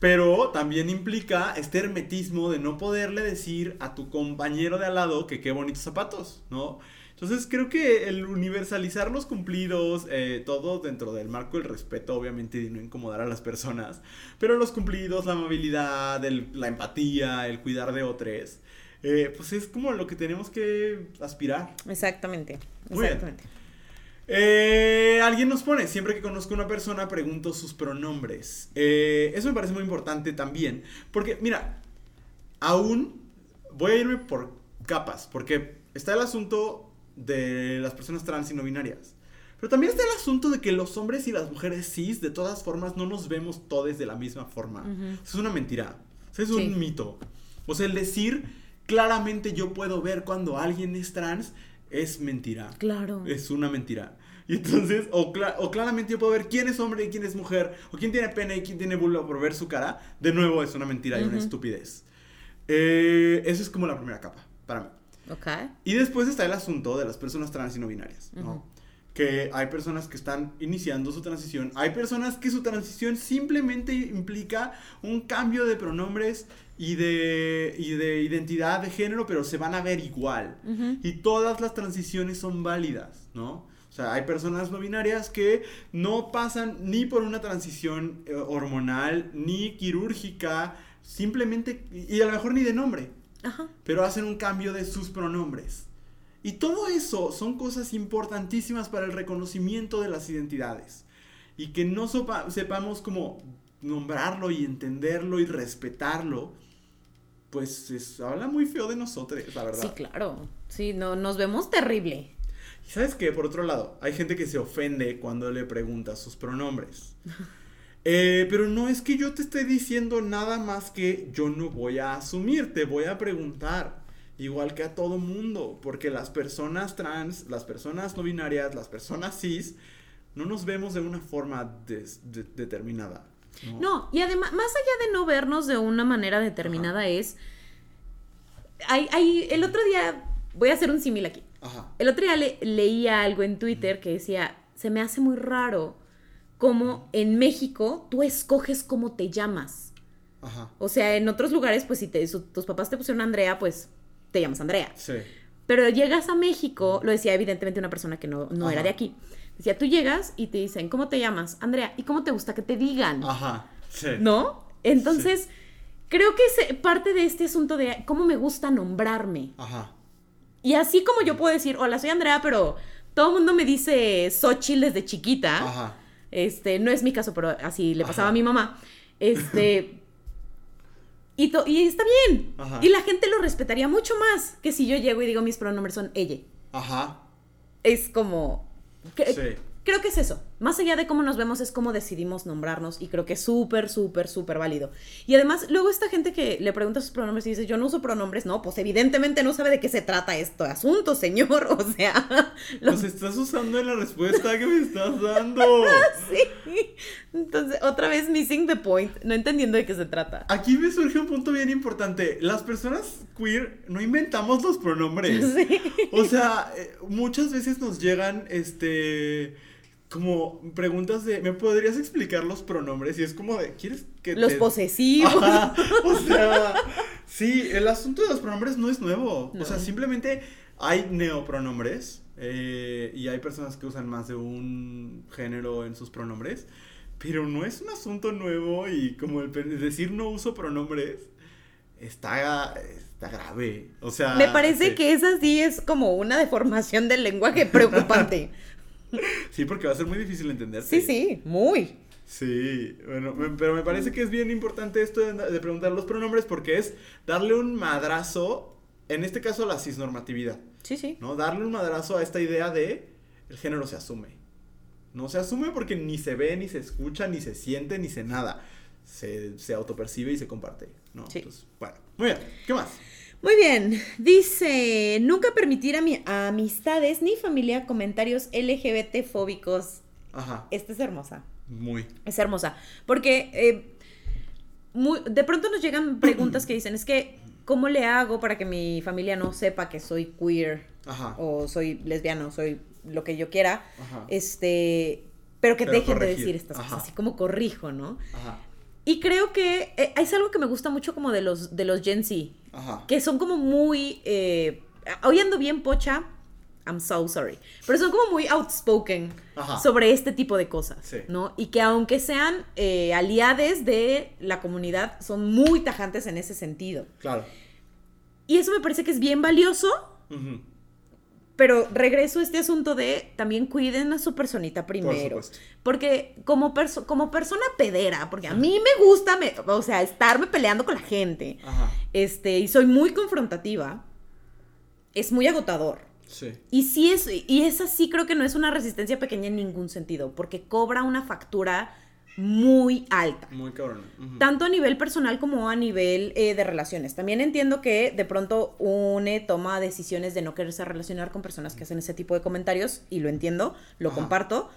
Pero también implica este hermetismo de no poderle decir a tu compañero de al lado que qué bonitos zapatos, ¿no? Entonces creo que el universalizar los cumplidos, eh, todo dentro del marco del respeto, obviamente, y de no incomodar a las personas, pero los cumplidos, la amabilidad, el- la empatía, el cuidar de otros, eh, pues es como lo que tenemos que aspirar. Exactamente. Muy bien. Eh, alguien nos pone, siempre que conozco a una persona pregunto sus pronombres. Eh, eso me parece muy importante también, porque mira, aún voy a irme por capas, porque está el asunto de las personas trans y no binarias. Pero también está el asunto de que los hombres y las mujeres cis, de todas formas, no nos vemos todos de la misma forma. Eso es una mentira. Es Sí. un mito. O sea, el decir claramente yo puedo ver cuando alguien es trans es mentira. Claro. Es una mentira. Y entonces, o, cla- o claramente yo puedo ver quién es hombre y quién es mujer, o quién tiene pene y quién tiene vulva por ver su cara. De nuevo, es una mentira y una estupidez. Eh, eso es como la primera capa, para mí. Ok. Y después está el asunto de las personas trans y no binarias, ¿no? Que hay personas que están iniciando su transición, hay personas que su transición simplemente implica un cambio de pronombres y de, y de identidad de género, pero se van a ver igual. Y todas las transiciones son válidas, ¿no? O sea, hay personas no binarias que no pasan ni por una transición eh, hormonal, ni quirúrgica, simplemente, y a lo mejor ni de nombre Ajá. pero hacen un cambio de sus pronombres. Y todo eso son cosas importantísimas para el reconocimiento de las identidades. Y que no sopa- sepamos cómo nombrarlo y entenderlo y respetarlo, pues es- habla muy feo de nosotros, la verdad. Sí, claro. Sí, no, nos vemos terrible. Y sabes que, por otro lado, hay gente que se ofende cuando le preguntas sus pronombres. Eh, pero no es que yo te esté diciendo nada más que yo no voy a asumir, te voy a preguntar. Igual que a todo mundo, porque las personas trans, las personas no binarias, las personas cis, no nos vemos de una forma de- determinada. ¿No? No, y además, más allá de no vernos de una manera determinada es... Hay, hay, el otro día, voy a hacer un símil aquí. Ajá. El otro día le- leía algo en Twitter que decía, se me hace muy raro cómo en México tú escoges cómo te llamas. Ajá. O sea, en otros lugares, pues si te- su- tus papás te pusieron Andrea, pues te llamas Andrea. Sí. Pero llegas a México, lo decía evidentemente una persona que no, no era de aquí. Decía, tú llegas y te dicen, ¿cómo te llamas? Andrea, ¿y cómo te gusta que te digan? Ajá. Sí. ¿No? Entonces, creo que es parte de este asunto de cómo me gusta nombrarme. Ajá. Y así como yo puedo decir, hola, soy Andrea, pero todo el mundo me dice Xochitl desde chiquita. Ajá. Este, no es mi caso, pero así le pasaba Ajá. a mi mamá. Este. y, y está bien. Ajá. Y la gente lo respetaría mucho más que si yo llego y digo mis pronombres son ella. Ajá. Es como. Sí. Creo que es eso. Más allá de cómo nos vemos, es cómo decidimos nombrarnos. Y creo que es súper, súper, súper válido. Y además, luego esta gente que le pregunta sus pronombres y dice, yo no uso pronombres, no, pues evidentemente no sabe de qué se trata este asunto, señor. O sea, lo- Los estás usando en la respuesta que me estás dando. sí. Entonces, otra vez missing the point, no entendiendo de qué se trata. Aquí me surge un punto bien importante. Las personas queer no inventamos los pronombres. Sí. O sea, eh, muchas veces nos llegan, este, como preguntas de, ¿me podrías explicar los pronombres? Y es como de, ¿quieres que Los te- posesivos. Ajá, o sea, sí, el asunto de los pronombres no es nuevo. No. O sea, simplemente hay neopronombres eh, y hay personas que usan más de un género en sus pronombres. Pero no es un asunto nuevo y como el decir no uso pronombres está, está grave. O sea, Me parece sí. que esa sí es como una deformación del lenguaje preocupante. Sí, porque va a ser muy difícil entenderte. Sí, sí, muy. Sí, bueno, me- pero me parece que es bien importante esto de, de preguntar los pronombres porque es darle un madrazo, en este caso a la cisnormatividad, Sí, sí. ¿no? Darle un madrazo a esta idea de el género se asume. No se asume porque ni se ve, ni se escucha, ni se siente, ni se nada. Se, se autopercibe y se comparte, ¿no? Sí. Entonces, bueno, muy bien. ¿Qué más? Muy bien, dice, nunca permitir a, mi, a amistades ni familia comentarios LGBT fóbicos. Ajá. Esta es hermosa, Muy. es hermosa, porque eh, muy- de pronto nos llegan preguntas que dicen, es que, ¿cómo le hago para que mi familia no sepa que soy queer Ajá. o soy lesbiano, soy lo que yo quiera? Ajá. Este, pero que Pero dejen de decir estas ajá. cosas, así como corrijo, ¿no? Ajá. Y creo que eh, es algo que me gusta mucho como de los, de los Gen Z, Ajá. que son como muy, eh, hoy ando bien pocha, I'm so sorry, pero son como muy outspoken Ajá. sobre este tipo de cosas, Sí. ¿no? Y que aunque sean eh, aliades de la comunidad, son muy tajantes en ese sentido. Claro. Y eso me parece que es bien valioso, Ujú. Pero regreso a este asunto de también cuiden a su personita primero. supuesto. Porque como, perso- como persona pedera, porque a mí me gusta, me- o sea, estarme peleando con la gente, Ajá. este, y soy muy confrontativa, es muy agotador. Sí. Y sí es, y esa sí creo que no es una resistencia pequeña en ningún sentido, porque cobra una factura muy alta. Muy cabrón. Tanto a nivel personal como a nivel eh, de relaciones. También entiendo que de pronto une toma decisiones de no quererse relacionar con personas que hacen ese tipo de comentarios, y lo entiendo, lo Ajá. comparto.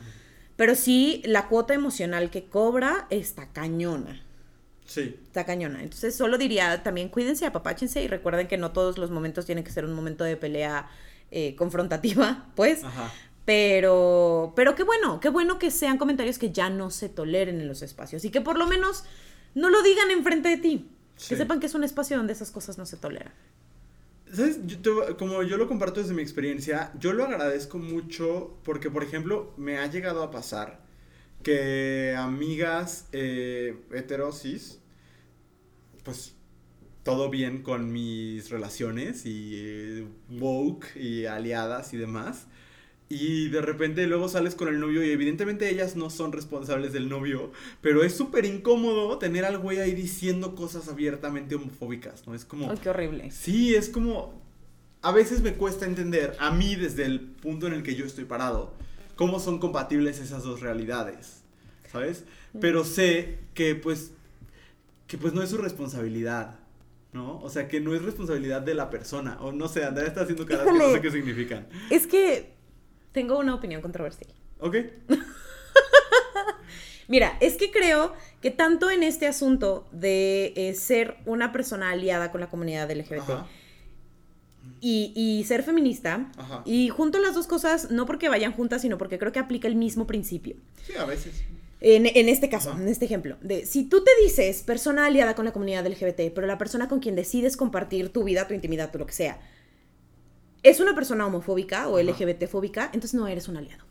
Pero sí, la cuota emocional que cobra está cañona. Sí. Está cañona. Entonces, solo diría también cuídense, apapáchense y recuerden que no todos los momentos tienen que ser un momento de pelea eh, confrontativa, pues. Ajá. Pero, pero qué bueno, qué bueno que sean comentarios que ya no se toleren en los espacios y que por lo menos no lo digan enfrente de ti. Sí. Que sepan que es un espacio donde esas cosas no se toleran. ¿Sabes? Yo te- como yo lo comparto desde mi experiencia, yo lo agradezco mucho porque, por ejemplo, me ha llegado a pasar que amigas eh, heterosis, pues todo bien con mis relaciones y eh, woke y aliadas y demás. Y de repente luego sales con el novio y evidentemente ellas no son responsables del novio, pero es súper incómodo tener al güey ahí diciendo cosas abiertamente homofóbicas, ¿no? Es como... Ay, qué horrible. Sí, es como. A veces me cuesta entender, a mí desde el punto en el que yo estoy parado, cómo son compatibles esas dos realidades. ¿Sabes? Pero sé que pues. que pues no es su responsabilidad. ¿No? O sea, que no es responsabilidad de la persona. O no sé, Andrea está haciendo caras que no Híjole. sé qué significan. Es que tengo una opinión controversial. ¿Ok? Mira, es que creo que tanto en este asunto de eh, ser una persona aliada con la comunidad LGBT y, y ser feminista, Ajá. y junto las dos cosas, no porque vayan juntas, sino porque creo que aplica el mismo principio. Sí, a veces. En, en este caso, Ajá. en este ejemplo, de si tú te dices persona aliada con la comunidad LGBT, pero la persona con quien decides compartir tu vida, tu intimidad, tu lo que sea, es una persona homofóbica o Ajá. LGBT fóbica, entonces no eres un aliado.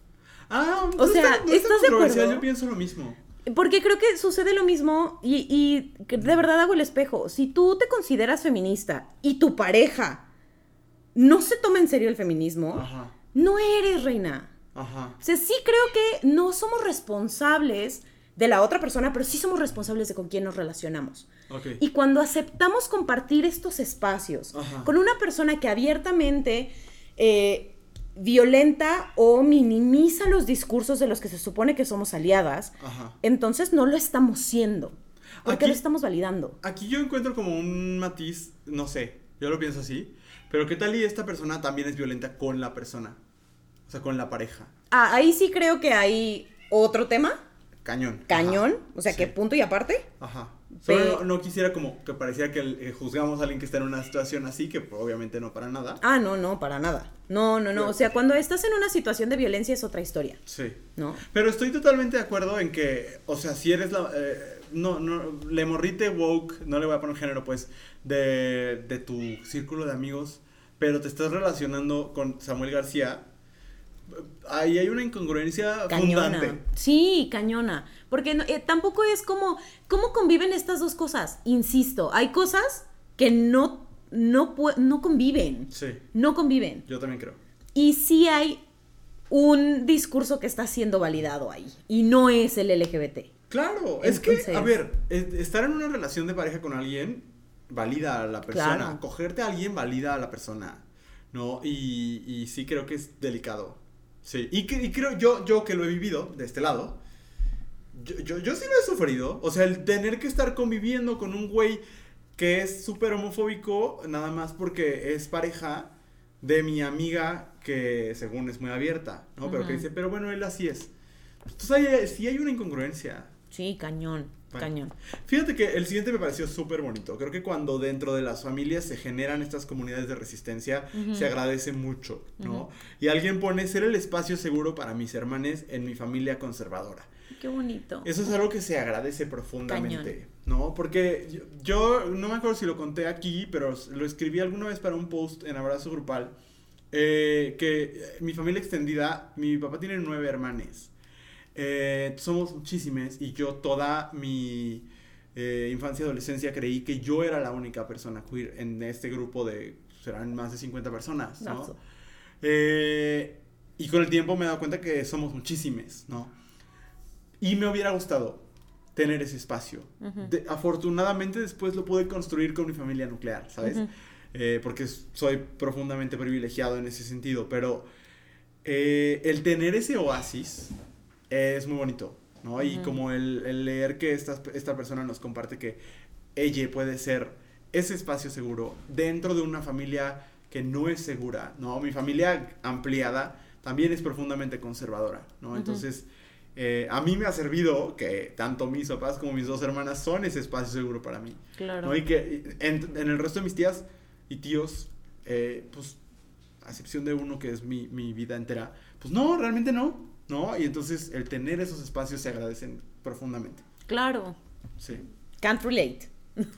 Ah, O sea, está- no está ¿estás de acuerdo? Yo pienso lo mismo. Porque creo que sucede lo mismo y, de verdad hago el espejo. Si tú te consideras feminista y tu pareja no se toma en serio el feminismo, Ajá. no eres reina. Ajá. O sea, sí creo que no somos responsables de la otra persona, pero sí somos responsables de con quién nos relacionamos. Y cuando aceptamos compartir estos espacios Ajá. con una persona que abiertamente eh, violenta o minimiza los discursos de los que se supone que somos aliadas, Ajá. entonces no lo estamos siendo. Porque Aquí- lo estamos validando. Aquí yo encuentro como un matiz, no sé, yo lo pienso así, pero ¿qué tal y esta persona también es violenta con la persona? O sea, con la pareja. Ah, ahí sí creo que hay otro tema, Cañón. cañón, Ajá. o sea, Sí. que punto y aparte. Ajá. Solo no, no quisiera como que pareciera que eh, juzgamos a alguien que está en una situación así, que obviamente no para nada. Ah, no, no, para nada. No, no, no. O sea, cuando estás en una situación de violencia es otra historia, Sí. ¿no? Pero estoy totalmente de acuerdo en que, o sea, si eres la... eh, no, no, le morrite woke, no le voy a poner género, pues, de, de tu círculo de amigos, pero te estás relacionando con Samuel García, ahí hay una incongruencia Cañona. fundante. Sí, cañona. Porque no- eh, tampoco es como, ¿cómo conviven estas dos cosas? Insisto, hay cosas que no, no, no conviven. Sí, No conviven. yo también creo. Y sí hay un discurso que está siendo validado ahí. Y no es el LGBT. Claro, es que, a ver, es- estar en una relación de pareja con alguien valida a la persona. Claro. Cogerte a alguien valida a la persona, ¿no? Y, y sí creo que es delicado. Sí, y, creo yo, yo que lo he vivido de este lado, yo, yo, yo sí lo he sufrido. O sea, el tener que estar conviviendo con un güey que es súper homofóbico, nada más porque es pareja de mi amiga que según es muy abierta, ¿no? Pero que dice, pero bueno, él así es. Entonces hay, sí hay una incongruencia. Sí, cañón, Bueno. cañón. Fíjate que el siguiente me pareció súper bonito. Creo que cuando dentro de las familias se generan estas comunidades de resistencia, se agradece mucho, ¿no? Y alguien pone ser el espacio seguro para mis hermanes en mi familia conservadora. Qué bonito. Eso es algo que se agradece profundamente, ¿no? Porque yo, yo no me acuerdo si lo conté aquí, pero lo escribí alguna vez para un post en Abrazo Grupal, eh, que mi familia extendida, mi papá tiene nueve hermanes. Eh, somos muchísimas y yo toda mi eh, infancia y adolescencia creí que yo era la única persona queer en este grupo de, serán más de 50 personas, ¿no? Eh, y con el tiempo me he dado cuenta que somos muchísimes, ¿no? Y me hubiera gustado tener ese espacio. De- afortunadamente después lo pude construir con mi familia nuclear, ¿sabes? Eh, porque soy profundamente privilegiado en ese sentido, pero eh, el tener ese oasis es muy bonito, ¿no? Y Ujú. como el, el leer que esta, esta persona nos comparte que ella puede ser ese espacio seguro dentro de una familia que no es segura, ¿no? Mi familia ampliada también es profundamente conservadora, ¿no? Entonces, eh, a mí me ha servido que tanto mis papás como mis dos hermanas son ese espacio seguro para mí, Claro. ¿no? Y que en, en el resto de mis tías y tíos, eh, pues, a excepción de uno que es mi, mi vida entera, pues no, realmente no, ¿no? Y entonces el tener esos espacios se agradecen profundamente, Claro. sí. Can't relate.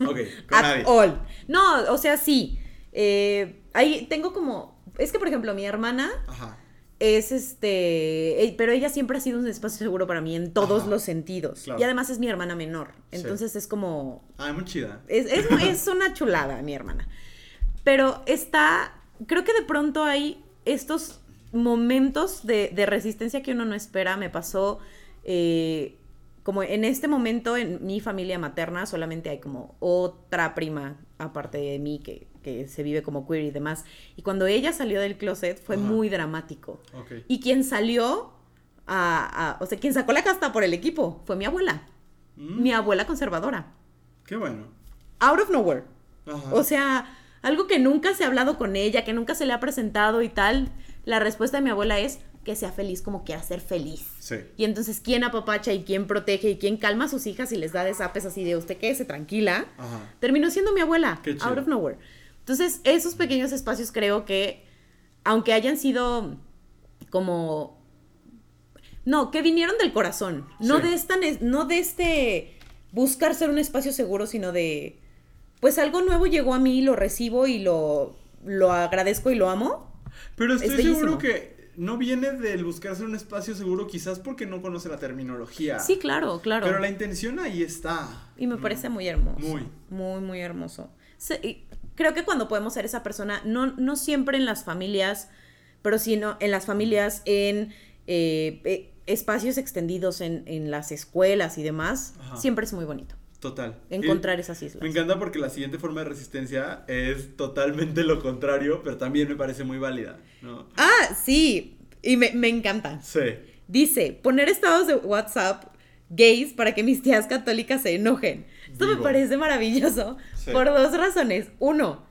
Ok, con At nadie. all. No, o sea, sí. Eh, ahí tengo como. Es que, por ejemplo, mi hermana Ajá. es este. eh, Pero ella siempre ha sido un espacio seguro para mí en todos Ajá. los sentidos. Claro. Y además es mi hermana menor. Sí. Entonces es como. Ah, muy chida. Es, es, es una chulada, mi hermana. Pero está. Creo que de pronto hay estos momentos de, de resistencia que uno no espera. Me pasó. eh, como en este momento en mi familia materna solamente hay como otra prima aparte de mí que, que se vive como queer y demás. Y cuando ella salió del closet fue Ajá. muy dramático. Y quien salió a, a- O sea, quien sacó la casta por el equipo fue mi abuela. Mm, Mi abuela conservadora. Qué bueno. Out of nowhere. Ajá. O sea, algo que nunca se ha hablado con ella, que nunca se le ha presentado y tal. La respuesta de mi abuela es que sea feliz como quiera ser feliz. Sí. Y entonces, ¿quién apapacha y quién protege y quién calma a sus hijas y les da desapes así de usted quédese tranquila? Ajá. Terminó siendo mi abuela, Qué out of nowhere. Entonces, esos pequeños espacios creo que, aunque hayan sido como... No, que vinieron del corazón. No Sí. de esta, no de este buscar ser un espacio seguro, sino de, pues algo nuevo llegó a mí, lo recibo y lo, lo agradezco y lo amo. Pero Es estoy seguro que no viene del buscarse un espacio seguro, quizás porque no conoce la terminología. Sí, claro, claro. Pero la intención ahí está. Y me ¿no? parece muy hermoso. Muy. Muy, muy hermoso. Creo que cuando podemos ser esa persona, no, no siempre en las familias, pero sino en las familias, en eh, eh, espacios extendidos, en, en las escuelas y demás, Ajá. siempre es muy bonito Total. encontrar Y esas islas. Me encanta porque la siguiente forma de resistencia es totalmente lo contrario, pero también me parece muy válida, ¿no? Ah, sí, y me, me encanta. Sí. Dice, poner estados de WhatsApp gays para que mis tías católicas se enojen. Esto me parece maravilloso Sí. por dos razones. Uno,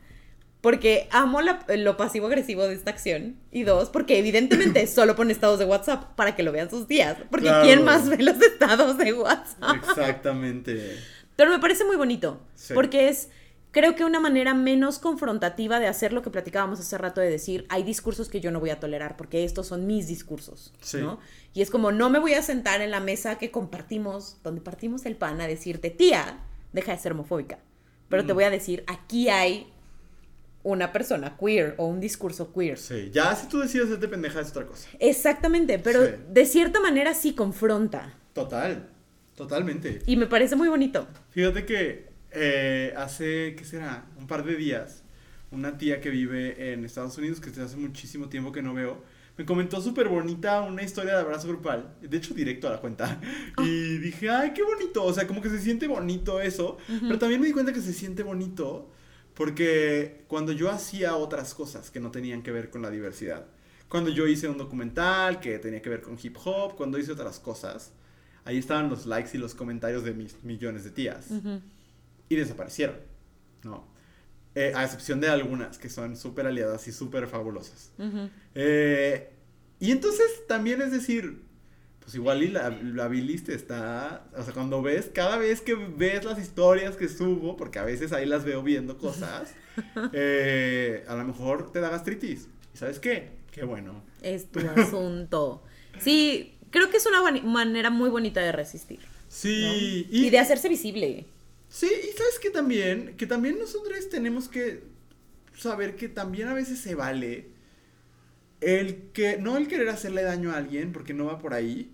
porque amo la- lo pasivo-agresivo de esta acción. Y dos, porque evidentemente solo pone estados de WhatsApp para que lo vean sus tías. Porque Claro. ¿quién más ve los estados de WhatsApp? Exactamente. Pero me parece muy bonito. Sí. Porque es, creo que una manera menos confrontativa de hacer lo que platicábamos hace rato de decir, hay discursos que yo no voy a tolerar porque estos son mis discursos, Sí. ¿no? Y es como, no me voy a sentar en la mesa que compartimos, donde partimos el pan a decirte, tía, deja de ser homofóbica. Pero te Mm. voy a decir, aquí hay una persona queer o un discurso queer. Sí. Ya si tú decides hacerte pendeja es otra cosa. Exactamente, pero Sí. de cierta manera sí confronta. Total. Totalmente. Y me parece muy bonito. Fíjate que eh, hace, ¿qué será? Un par de días, una tía que vive en Estados Unidos, que desde hace muchísimo tiempo que no veo, me comentó súper bonita una historia de abrazo grupal, de hecho directo a la cuenta, y dije, ay, qué bonito, o sea, como que se siente bonito eso, pero también me di cuenta que se siente bonito porque cuando yo hacía otras cosas que no tenían que ver con la diversidad, Cuando yo hice un documental que tenía que ver con hip hop, cuando hice otras cosas, ahí estaban los likes y los comentarios de mis millones de tías. Y desaparecieron, ¿no? Eh, a excepción de algunas que son súper aliadas y súper fabulosas. Eh, y entonces también es decir, pues igual y la, la biliste está, o sea, cuando ves, cada vez que ves las historias que subo, porque a veces ahí las veo viendo cosas, eh, a lo mejor te da gastritis. ¿Y sabes qué? Qué bueno. Es tu asunto. Sí, creo que es una manera muy bonita de resistir. Sí. Y, de hacerse visible. Sí, y sabes que también, que también nosotros tenemos que saber que también a veces se vale el que, no el querer hacerle daño a alguien, porque no va por ahí,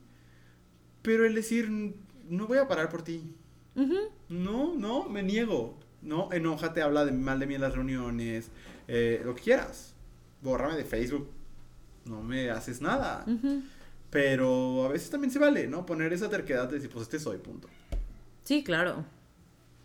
pero el decir, no voy a parar por ti. No, no, me niego. No, enójate, habla de, mal de mí en las reuniones, eh, lo que quieras. Bórrame de Facebook, no me haces nada. Pero a veces también se vale, ¿no? Poner esa terquedad de decir, pues este soy, punto. Sí, claro.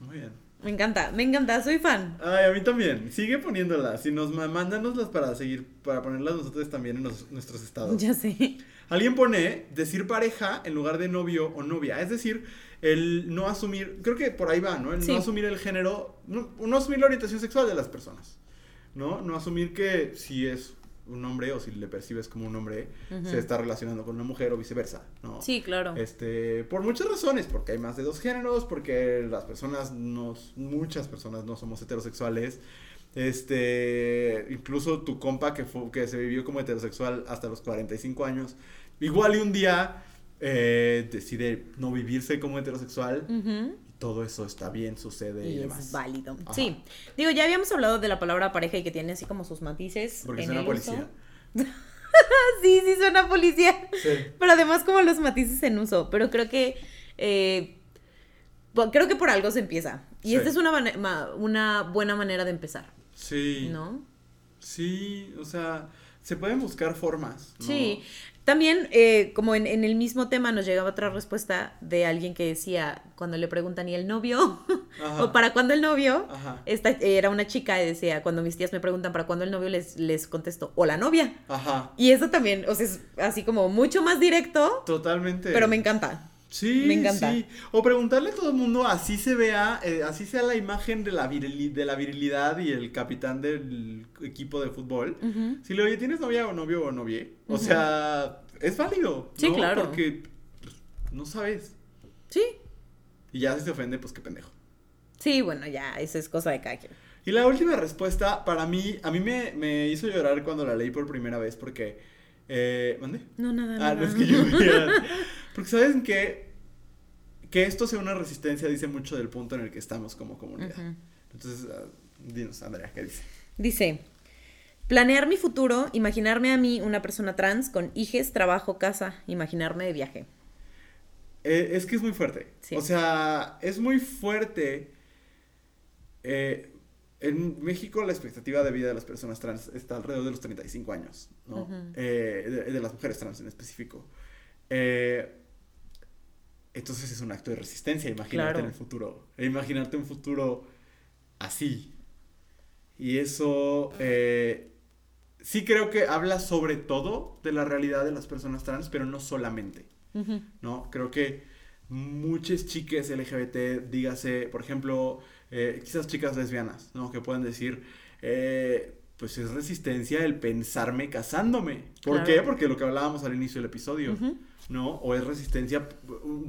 Muy bien. Me encanta, me encanta, soy fan. Ay, a mí también. Sigue poniéndolas. Si nos mándanoslas para seguir, para ponerlas nosotros también en nuestros estados. Ya sé. Alguien pone decir pareja en lugar de novio o novia. Es decir, el no asumir, creo que por ahí va, ¿no? El no asumir el género, no, no, asumir la orientación sexual de las personas, ¿no? No asumir que si es un hombre o si le percibes como un hombre, se está relacionando con una mujer o viceversa, ¿no? Sí, claro. Este, por muchas razones, porque hay más de dos géneros, porque las personas, no, muchas personas no somos heterosexuales. Este, incluso tu compa que, fue, que se vivió como heterosexual hasta los 45 años, igual y un día eh, decide no vivirse como heterosexual todo eso está bien, sucede y, demás. Es válido. Sí. Digo, ya habíamos hablado de la palabra pareja y que tiene así como sus matices. Porque suena policía. sí, sí suena policía. Sí. Pero además como los matices en uso. Pero creo que eh, creo que por algo se empieza. Y esta es una, una buena manera de empezar. Sí. ¿No? Sí, o sea, se pueden buscar formas. Sí, también, eh, como en, el mismo tema, nos llegaba otra respuesta de alguien que decía, cuando le preguntan, ¿y el novio? o ¿para cuándo el novio? Esta era una chica y decía, cuando mis tías me preguntan, ¿para cuándo el novio? Les, les contesto, o la novia. Ajá. Y eso también, o sea, es así como mucho más directo. Totalmente. Pero me encanta. Sí, me encanta. Sí. O preguntarle a todo el mundo, así se vea, eh, así sea la imagen de la, de la virilidad y el capitán del equipo de fútbol. Si le oye, ¿tienes novia o novio o novia? O sea, es válido. Sí, claro. Porque pues, no sabes. Sí. Y ya si se ofende, pues qué pendejo. Sí, bueno, ya, eso es cosa de cada quien. Y la última respuesta, para mí, a mí me, me hizo llorar cuando la leí por primera vez porque... Eh, ¿Mande? No, nada, Ah, no, es que yo... Porque saben que que esto sea una resistencia dice mucho del punto en el que estamos como comunidad. Entonces, uh, dinos, Andrea, ¿qué dice? Dice, planear mi futuro, imaginarme a mí una persona trans con hijes, trabajo, casa, imaginarme de viaje. Eh, es que es muy fuerte. O sea, es muy fuerte. Eh, en México la expectativa de vida de las personas trans está alrededor de los 35 años, ¿no? Eh, de, las mujeres trans en específico. Eh, entonces es un acto de resistencia, imagínate en el futuro. E imaginarte un futuro así. Y eso eh, sí creo que habla sobre todo de la realidad de las personas trans, pero no solamente. ¿No? Creo que muchas chicas LGBT, dígase, por ejemplo, eh, quizás chicas lesbianas, ¿no? Que pueden decir, eh, pues es resistencia el pensarme casándome. ¿Por qué? Porque lo que hablábamos al inicio del episodio. ¿no? O es resistencia,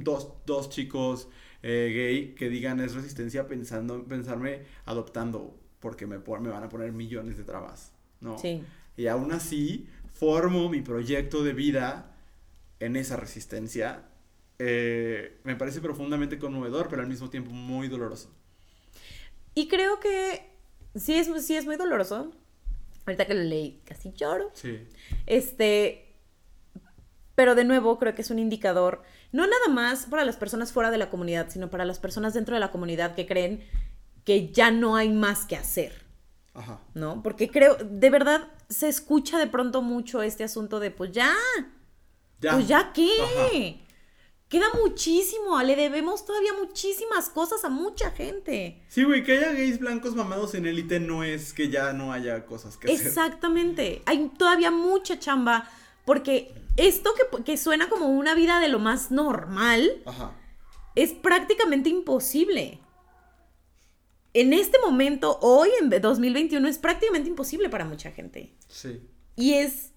dos, dos chicos eh, gay que digan es resistencia pensando, pensarme adoptando, porque me, me van a poner millones de trabas, ¿no? Sí. Y aún así, formo mi proyecto de vida en esa resistencia. Eh, me parece profundamente conmovedor, pero al mismo tiempo muy doloroso. Y creo que sí es, sí es muy doloroso. Ahorita que lo leí, casi lloro. Sí. Este, pero de nuevo, creo que es un indicador, no nada más para las personas fuera de la comunidad, sino para las personas dentro de la comunidad que creen que ya no hay más que hacer. Ajá. ¿No? Porque creo, de verdad, se escucha de pronto mucho este asunto de, pues ya. ya. Pues ya qué. Queda muchísimo, le debemos todavía muchísimas cosas a mucha gente. Sí, güey, que haya gays blancos mamados en élite no es que ya no haya cosas que hacer. Exactamente, hay todavía mucha chamba, porque esto que, que suena como una vida de lo más normal, Ajá. es prácticamente imposible. En este momento, hoy en 2021, es prácticamente imposible para mucha gente. Sí. Y es...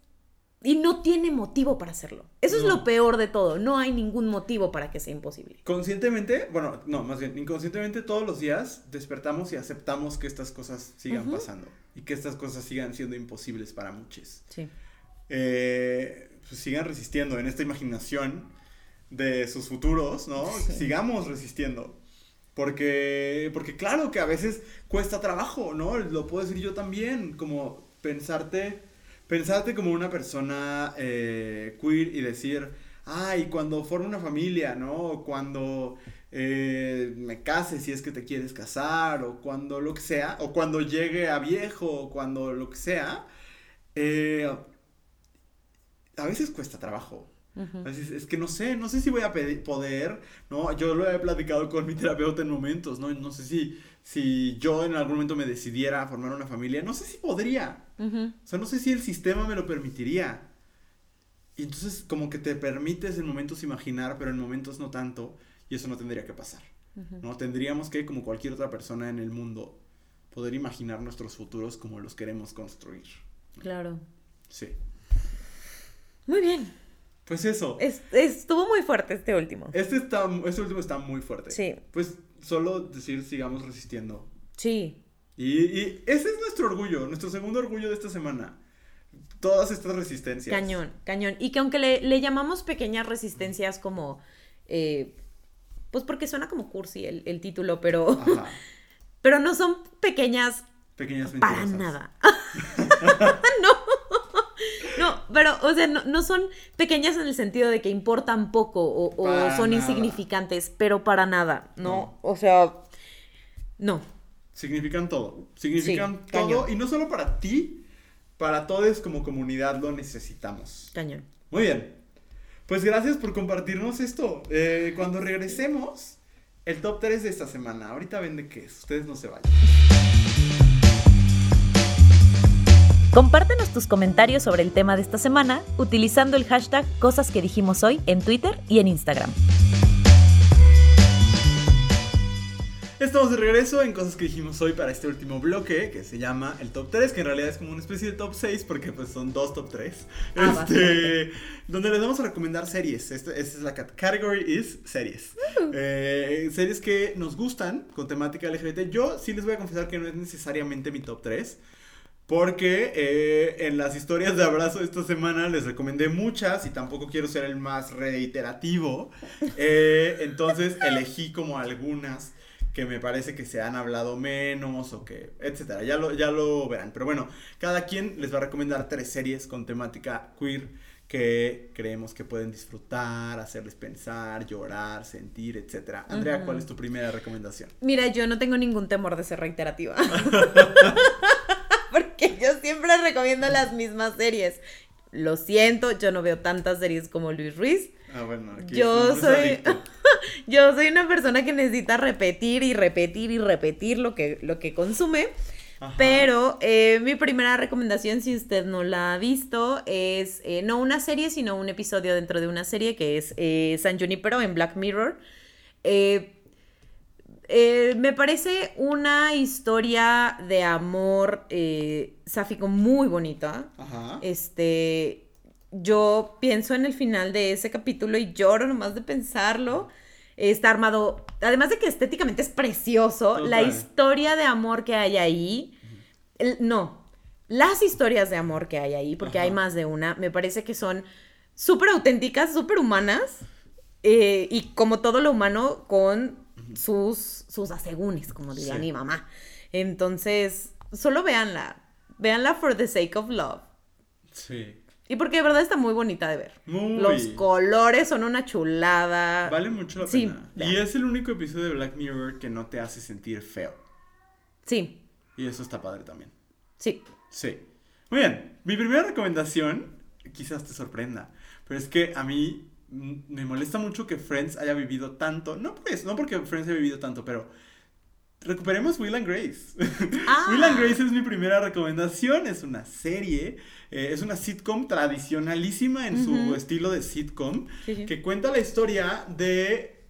Y no tiene motivo para hacerlo. Eso es lo peor de todo. No hay ningún motivo para que sea imposible. Conscientemente, bueno, no, más bien, inconscientemente todos los días despertamos y aceptamos que estas cosas sigan pasando y que estas cosas sigan siendo imposibles para muchos. Sí. Eh, pues sigan resistiendo en esta imaginación de sus futuros, ¿no? Sí. Sigamos resistiendo. Porque, porque claro que a veces cuesta trabajo, ¿no? Lo puedo decir yo también, como pensarte, pensarte como una persona eh, queer y decir, ay, cuando forme una familia, ¿no? O cuando eh, me case si es que te quieres casar, o cuando lo que sea, o cuando llegue a viejo, o cuando lo que sea, eh, a veces cuesta trabajo. Es que no sé, no sé si voy a poder, ¿no? Yo lo he platicado con mi terapeuta en momentos, ¿no? No sé si, si yo en algún momento me decidiera a formar una familia, no sé si podría. O sea, no sé si el sistema me lo permitiría. Y entonces como que te permites en momentos imaginar, pero en momentos no tanto, y eso no tendría que pasar. ¿no? Tendríamos que, como cualquier otra persona en el mundo, poder imaginar nuestros futuros como los queremos construir. Claro. Sí. Muy bien. Pues eso. Es- estuvo muy fuerte este último. Este, está, este último está muy fuerte. Sí. Pues solo decir sigamos resistiendo. Sí. Y, y ese es nuestro orgullo, nuestro segundo orgullo de esta semana. Todas estas resistencias. Cañón, cañón. Y que aunque le, le llamamos pequeñas resistencias como... eh, pues porque suena como cursi el, el título, pero, Ajá. pero no son pequeñas Pequeñas para mentirosas. nada. no. No, pero, o sea, no, no son pequeñas en el sentido de que importan poco o, son nada. insignificantes, pero para nada, ¿no? No. O sea, no. Significan todo. Significan Sí, todo. cañón. Y no solo para ti, para todos como comunidad lo necesitamos. Cañón. Muy bien. Pues gracias por compartirnos esto. Eh, cuando regresemos, el top 3 de esta semana. Ahorita ven de qué es. Ustedes no se vayan. Compártenos tus comentarios sobre el tema de esta semana utilizando el hashtag Cosas que dijimos hoy en Twitter y en Instagram. Estamos de regreso en cosas que dijimos hoy para este último bloque que se llama el top 3, que en realidad es como una especie de top 6 porque pues son dos top 3. Ah, este, donde les vamos a recomendar series. Esta es la cat- category is series. Eh, series que nos gustan con temática LGBT. Yo sí les voy a confesar que no es necesariamente mi top 3. Porque eh, en las historias de abrazo de esta semana les recomendé muchas y tampoco quiero ser el más reiterativo. Eh, entonces elegí como algunas que me parece que se han hablado menos o que, etcétera. Ya lo, ya lo verán. Pero bueno, cada quien les va a recomendar tres series con temática queer que creemos que pueden disfrutar, hacerles pensar, llorar, sentir, etcétera. Andrea. ¿cuál es tu primera recomendación? Mira, yo no tengo ningún temor de ser reiterativa. Porque yo siempre recomiendo las mismas series. Lo siento, yo no veo tantas series como Luis Ruiz. Ah, bueno, aquí Yo soy-. Yo soy una persona que necesita repetir y repetir y repetir lo que, lo que consume. Ajá. Pero eh, mi primera recomendación, si usted no la ha visto, es eh, no una serie, sino un episodio dentro de una serie que es eh, San Junipero en Black Mirror. Eh, eh, me parece una historia de amor eh, sáfico muy bonita. Ajá. Este, yo pienso en el final de ese capítulo y lloro nomás de pensarlo. Está armado, además de que estéticamente es precioso, la historia de amor que hay ahí, el- no, las historias de amor que hay ahí, porque Ajá. hay más de una, me parece que son súper auténticas, súper humanas, eh, y como todo lo humano, con sus, sus asegúnes, como diría Sí. mi mamá. Entonces, solo véanla, véanla for the sake of love. Sí. Y porque de verdad está muy bonita de ver. Muy. Los colores son una chulada. Vale mucho la Sí, pena. vean. Y es el único episodio de Black Mirror que no te hace sentir feo. Sí, Y eso está padre también. sí. Sí. Muy bien. Mi primera recomendación, quizás te sorprenda, pero es que a mí me molesta mucho que Friends haya vivido tanto. No, pues, no porque Friends haya vivido tanto, pero recuperemos Will and Grace. Ah. Will and Grace es mi primera recomendación. Es una serie, eh, es una sitcom tradicionalísima en su estilo de sitcom, Sí, sí. que cuenta la historia de,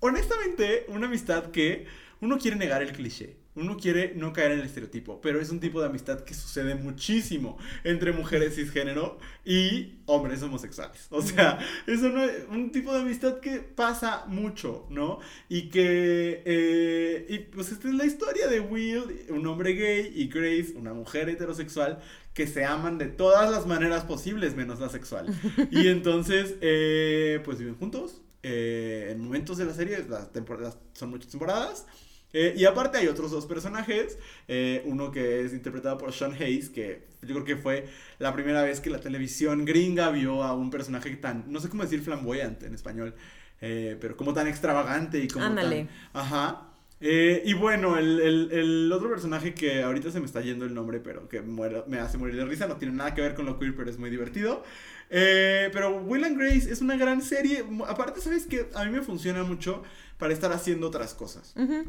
honestamente, una amistad que uno quiere negar el cliché. Uno quiere no caer en el estereotipo, pero es un tipo de amistad que sucede muchísimo entre mujeres cisgénero y hombres homosexuales. O sea, es un tipo de amistad que pasa mucho, ¿no? Y que, eh, y pues esta es la historia de Will, un hombre gay, y Grace, una mujer heterosexual, que se aman de todas las maneras posibles, menos la sexual. Y entonces, eh, pues viven juntos. eh, en momentos de la serie, las temporadas son muchas temporadas. Eh, y aparte hay otros dos personajes. eh, uno que es interpretado por Sean Hayes, que yo creo que fue la primera vez que la televisión gringa vio a un personaje tan, no sé cómo decir flamboyante en español, eh, pero como tan extravagante y como Ándale. tan... Ajá. Eh, y bueno, el, el- el otro personaje que ahorita se me está yendo el nombre, pero que muero- me hace morir de risa, no tiene nada que ver con lo queer, pero es muy divertido. Eh, pero Will and Grace es una gran serie. Aparte, ¿sabes que A mí me funciona mucho para estar haciendo otras cosas. Ujú.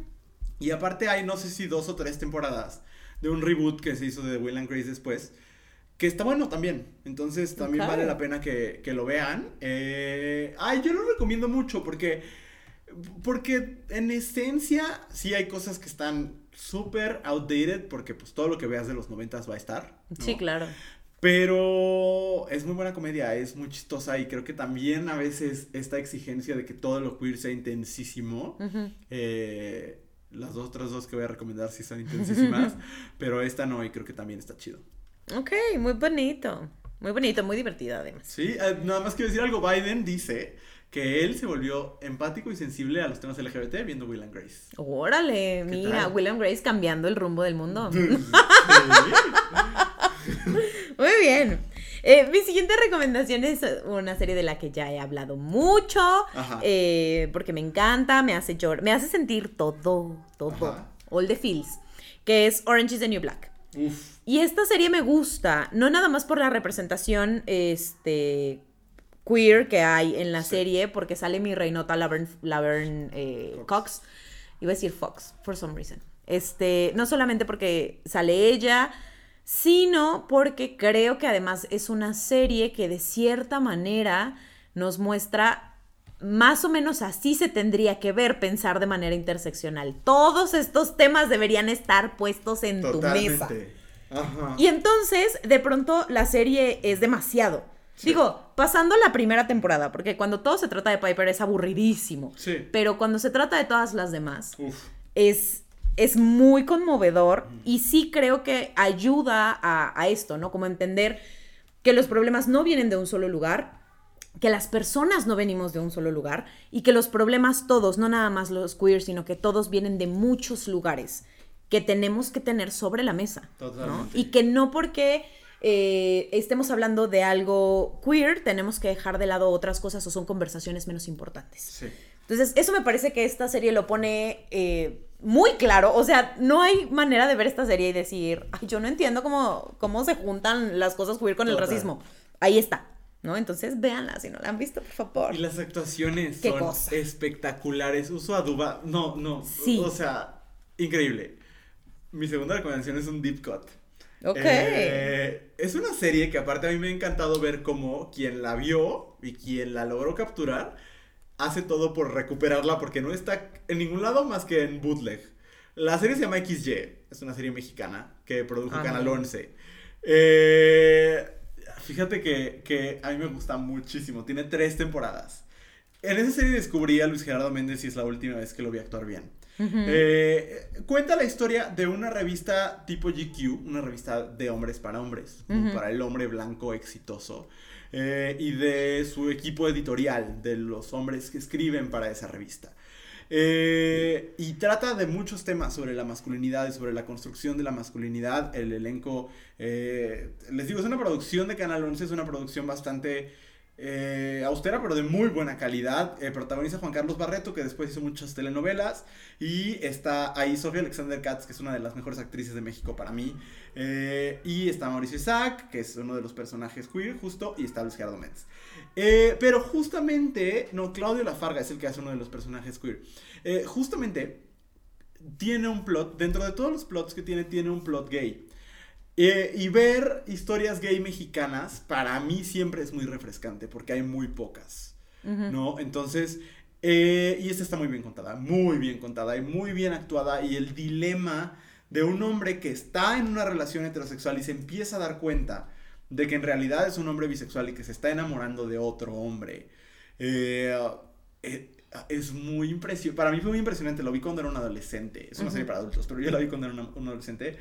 Y aparte hay, no sé si dos o tres temporadas de un reboot que se hizo de Will and Grace después. Que está bueno también. Entonces también vale la pena que, que lo vean. Eh, ay, yo lo recomiendo mucho porque... Porque en esencia sí hay cosas que están súper outdated porque pues todo lo que veas de los noventas va a estar. ¿no? Sí, claro. Pero es muy buena comedia, es muy chistosa y creo que también a veces esta exigencia de que todo lo queer sea intensísimo. Eh, las otras dos que voy a recomendar sí son intensísimas, pero esta no y creo que también está chido. Ok, muy bonito. Muy bonito, muy divertido además. Sí, eh, nada más quiero decir algo, Biden dice que él se volvió empático y sensible a los temas LGBT viendo Will and Grace. Órale, ¿Qué mira, tal? William Grace cambiando el rumbo del mundo. Muy bien. Eh, mi siguiente recomendación es una serie de la que ya he hablado mucho, eh, porque me encanta, me hace llorar, me hace sentir todo, todo, Ajá. all the feels, que es Orange is the New Black. Uf. Y esta serie me gusta, no nada más por la representación este, queer que hay en la Sí. serie, porque sale mi reinota Laverne, Laverne, eh, Cox. Cox. Iba a decir Fox, for some reason. Este, no solamente porque sale ella, sino porque creo que además es una serie que de cierta manera nos muestra más o menos así se tendría que ver pensar de manera interseccional. Todos estos temas deberían estar puestos en tu mesa. Ajá. Y entonces, de pronto, la serie es demasiado. Sí. Digo, pasando la primera temporada, porque cuando todo se trata de Piper es aburridísimo. Sí. Pero cuando se trata de todas las demás, Uf. es, es muy conmovedor y sí creo que ayuda a, a esto, ¿no? Como entender que los problemas no vienen de un solo lugar, que las personas no venimos de un solo lugar y que los problemas todos, no nada más los queer, sino que todos vienen de muchos lugares que tenemos que tener sobre la mesa. ¿no? Totalmente. Y que no porque eh, estemos hablando de algo queer, tenemos que dejar de lado otras cosas o son conversaciones menos importantes. Sí. Entonces, eso me parece que esta serie lo pone eh, muy claro. O sea, no hay manera de ver esta serie y decir, ay, yo no entiendo cómo, cómo se juntan las cosas queer con el Total. racismo. Ahí está, ¿no? Entonces, véanla si no la han visto, por favor. Y las actuaciones son cosa. espectaculares. Uso a Duba. No, no. Sí. O sea, increíble. Mi segunda recomendación es un deep cut. Ok. Eh, es una serie que aparte a mí me ha encantado ver cómo quien la vio y quien la logró capturar hace todo por recuperarla porque no está en ningún lado más que en bootleg. La serie se llama XY, es una serie mexicana que produjo Ah, Canal no. 11. Eh, fíjate que, que a mí me gusta muchísimo, tiene tres temporadas. En esa serie descubrí a Luis Gerardo Méndez y es la última vez que lo vi actuar bien. Eh, cuenta la historia de una revista tipo GQ, una revista de hombres para hombres, para el hombre blanco exitoso, eh, y de su equipo editorial, de los hombres que escriben para esa revista. Eh, y trata de muchos temas sobre la masculinidad y sobre la construcción de la masculinidad. El elenco, eh, les digo, es una producción de Canal 11, es una producción bastante eh, austera, pero de muy buena calidad. Eh, protagoniza Juan Carlos Barreto, que después hizo muchas telenovelas. Y está ahí Sofía Alexander Katz, que es una de las mejores actrices de México para mí. Eh, y está Mauricio Isaac, que es uno de los personajes queer, justo. Y está Luis Gerardo Méndez. pero justamente, no, Claudio Lafarga es el que hace uno de los personajes queer. justamente tiene un plot, dentro de todos los plots que tiene, tiene un plot gay. Eh, y ver historias gay mexicanas para mí siempre es muy refrescante porque hay muy pocas, ¿no? Entonces, eh, y esta está muy bien contada, muy bien contada y muy bien actuada y el dilema de un hombre que está en una relación heterosexual y se empieza a dar cuenta de que en realidad es un hombre bisexual y que se está enamorando de otro hombre. Eh, es muy impresionante. Para mí fue muy impresionante. Lo vi cuando era un adolescente. Es una serie para adultos, pero yo la vi cuando era un adolescente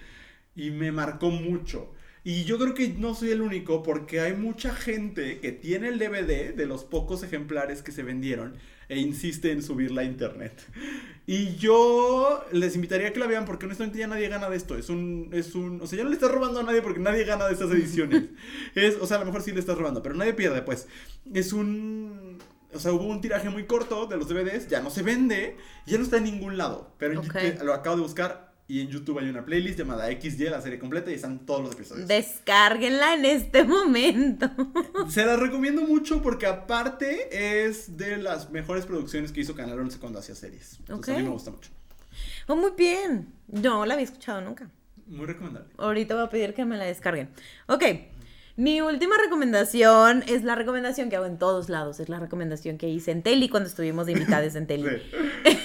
y me marcó mucho. Y yo creo que no soy el único porque hay mucha gente que tiene el DVD de los pocos ejemplares que se vendieron e insiste en subirla a internet. Y yo les invitaría a que la vean porque honestamente ya nadie gana de esto. Es un, es un, o sea, ya no le estás robando a nadie porque nadie gana de estas ediciones. es, o sea, a lo mejor sí le estás robando, pero nadie pierde, pues. Es un, o sea, hubo un tiraje muy corto de los DVDs, ya no se vende, ya no está en ningún lado. Pero lo acabo de buscar, y en YouTube hay una playlist llamada XY, la serie completa, y están todos los episodios. Descárguenla en este momento. Se la recomiendo mucho porque aparte es de las mejores producciones que hizo Canal 11 cuando hacía series. Entonces a mí me gusta mucho. Oh, muy bien. No la había escuchado nunca. Muy recomendable. Ahorita voy a pedir que me la descarguen. Ok. Mi última recomendación es la recomendación que hago en todos lados. Es la recomendación que hice en Teli cuando estuvimos de invitados en Teli.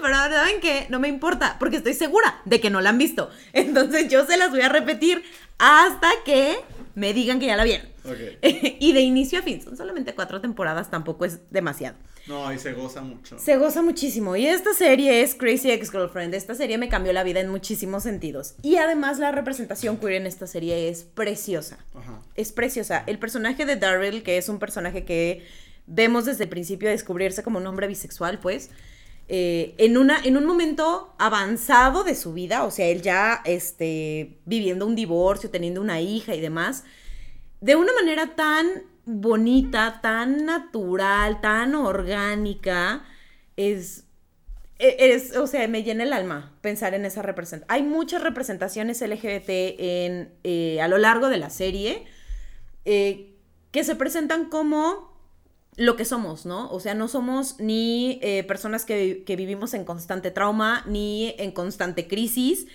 pero ¿saben qué? No me importa, porque estoy segura de que no la han visto. Entonces yo se las voy a repetir hasta que me digan que ya la vieron. y de inicio a fin, son solamente cuatro temporadas, tampoco es demasiado. No, y se goza mucho. Se goza muchísimo. Y esta serie es Crazy Ex-Girlfriend. Esta serie me cambió la vida en muchísimos sentidos. Y además la representación queer en esta serie es preciosa. Ajá. Es preciosa. El personaje de Daryl, que es un personaje que vemos desde el principio descubrirse como un hombre bisexual, pues eh, en, una, en un momento avanzado de su vida, o sea, él ya este, viviendo un divorcio, teniendo una hija y demás, de una manera tan bonita, tan natural, tan orgánica, es, e, es, o sea, me llena el alma pensar en esa representación. Hay muchas representaciones LGBT en, eh, a lo largo de la serie eh, que se presentan como lo que somos, ¿no? O sea, no somos ni eh, personas que, vivimos en constante trauma, ni en constante crisis,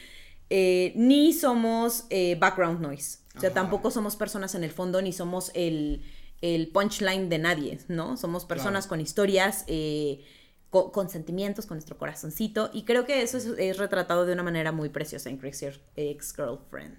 eh, ni somos eh, background noise. O sea, tampoco somos personas en el fondo, ni somos el, punchline de nadie, ¿no? Somos personas con historias, con, sentimientos, con nuestro corazoncito. Y creo que eso es, retratado de una manera muy preciosa en Crazy Ex-Girlfriend.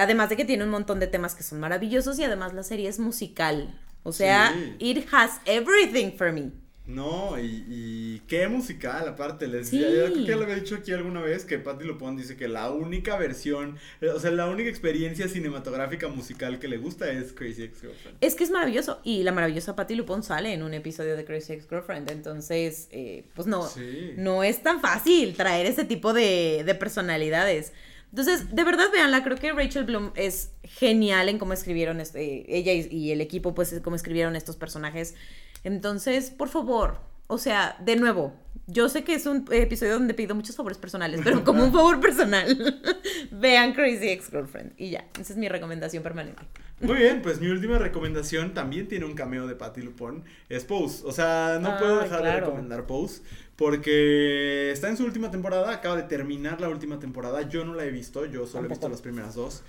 además de que tiene un montón de temas que son maravillosos y además la serie es musical. O sea, it has everything for me. No, y, qué musical, aparte, les sí. creo que ya lo había dicho aquí alguna vez que Patti Lupón dice que la única versión, eh, o sea, la única experiencia cinematográfica musical que le gusta es Crazy Ex-Girlfriend. Es que es maravilloso, y la maravillosa Patti Lupón sale en un episodio de Crazy Ex-Girlfriend, entonces, eh, pues no, no es tan fácil traer ese tipo de, de personalidades. Entonces, de verdad, véanla, creo que Rachel Bloom es genial en cómo escribieron, este, ella y, el equipo, pues, cómo escribieron estos personajes. Entonces, por favor, o sea, de nuevo, yo sé que es un episodio donde pido muchos favores personales, pero como un favor personal, vean Crazy Ex-Girlfriend. Y ya, esa es mi recomendación permanente. Muy bien, pues mi última recomendación también tiene un cameo de Patty Lupone, es Pose. O sea, no puedo dejar de recomendar Pose. Porque está en su última temporada, acaba de terminar la última temporada. Yo no la he visto, yo solo he visto las primeras dos.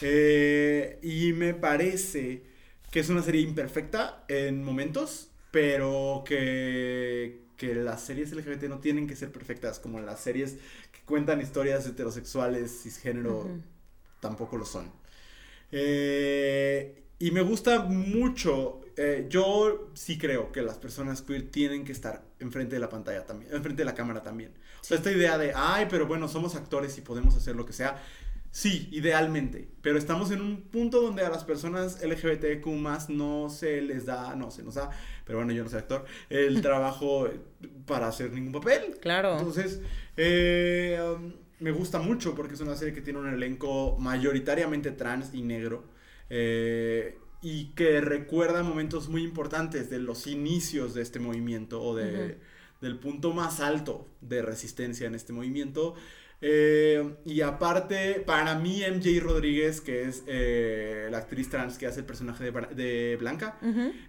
Eh, y me parece que es una serie imperfecta en momentos, pero que, que las series LGBT no tienen que ser perfectas, como las series que cuentan historias heterosexuales, cisgénero, tampoco lo son. Eh, y me gusta mucho eh, yo sí creo que las personas queer tienen que estar enfrente de la pantalla también, enfrente de la cámara también. O sea, esta idea de, ay, pero bueno, somos actores y podemos hacer lo que sea. Sí, idealmente, pero estamos en un punto donde a las personas LGBTQ más no se les da, no se nos da, pero bueno, yo no soy actor, el trabajo para hacer ningún papel. Claro. Entonces, eh, um, me gusta mucho porque es una serie que tiene un elenco mayoritariamente trans y negro. Eh, y que recuerda momentos muy importantes de los inicios de este movimiento o de, del punto más alto de resistencia en este movimiento. Eh, y aparte, para mí, MJ Rodríguez, que es eh, la actriz trans que hace el personaje de, Blanca,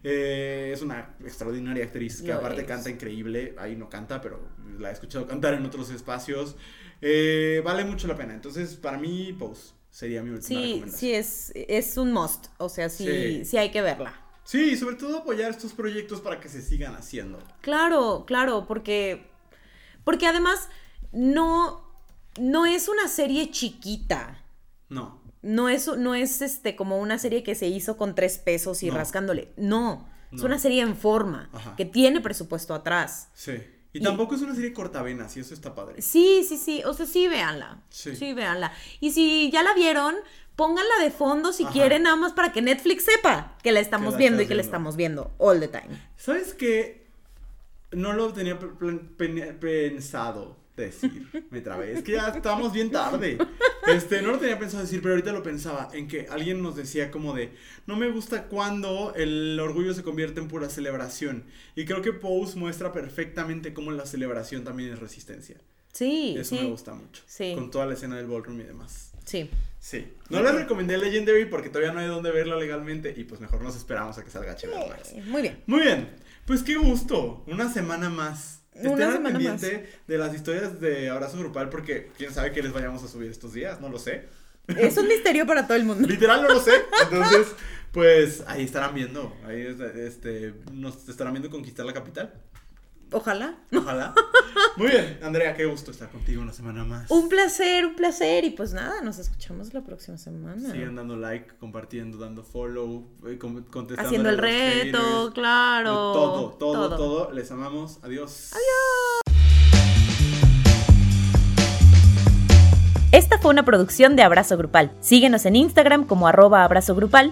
eh, es una extraordinaria actriz que aparte canta increíble. Ahí no canta, pero la he escuchado cantar en otros espacios. vale mucho la pena. Entonces, para mí, Pose sería mi última sí, recomendación. Sí, es, es un must. O sea, sí, sí. hay que verla. Sí, sobre todo apoyar estos proyectos para que se sigan haciendo. Claro, claro, porque. Porque además no no es una serie chiquita. No. No es, no es este, como una serie que se hizo con tres pesos y rascándole. No. Es una serie en forma, que tiene presupuesto atrás. Sí. Y, tampoco es una serie cortavenas, y eso está padre. Sí, sí, sí. O sea, sí, véanla. Sí. Sí, véanla. Y si ya la vieron, pónganla de fondo si quieren, nada más para que Netflix sepa que la estamos viendo y que la estamos viendo all the time. ¿Sabes qué? No lo tenía pensado decir. Me trabé. Es que ya estamos bien tarde. Este, no lo tenía pensado decir, pero ahorita lo pensaba. En que alguien nos decía como de. No me gusta cuando el orgullo se convierte en pura celebración. Y creo que Pose muestra perfectamente cómo la celebración también es resistencia. Sí. Eso me gusta mucho. Sí. Con toda la escena del ballroom y demás. Sí. Sí. No les recomendé Legendary porque todavía no hay dónde verlo legalmente. Y pues mejor nos esperamos a que salga HBO Max. Muy bien. Muy bien. Pues qué gusto. Una semana más Estén pendiente de las historias de abrazo grupal porque quién sabe qué les vayamos a subir estos días, no lo sé. Es un misterio para todo el mundo. Literal no lo sé. Entonces, pues ahí estarán viendo. Ahí este, nos estarán viendo conquistar la capital. Ojalá. Ojalá. Muy bien, Andrea, qué gusto estar contigo una semana más. Un placer, un placer. Y pues nada, nos escuchamos la próxima semana. Sigan dando like, compartiendo, dando follow, eh, contestando. Haciendo el reto, claro. Todo, todo, todo, todo. Les amamos. Adiós. Adiós. Esta fue una producción de Abrazo Grupal. Síguenos en Instagram como arroba abrazo grupal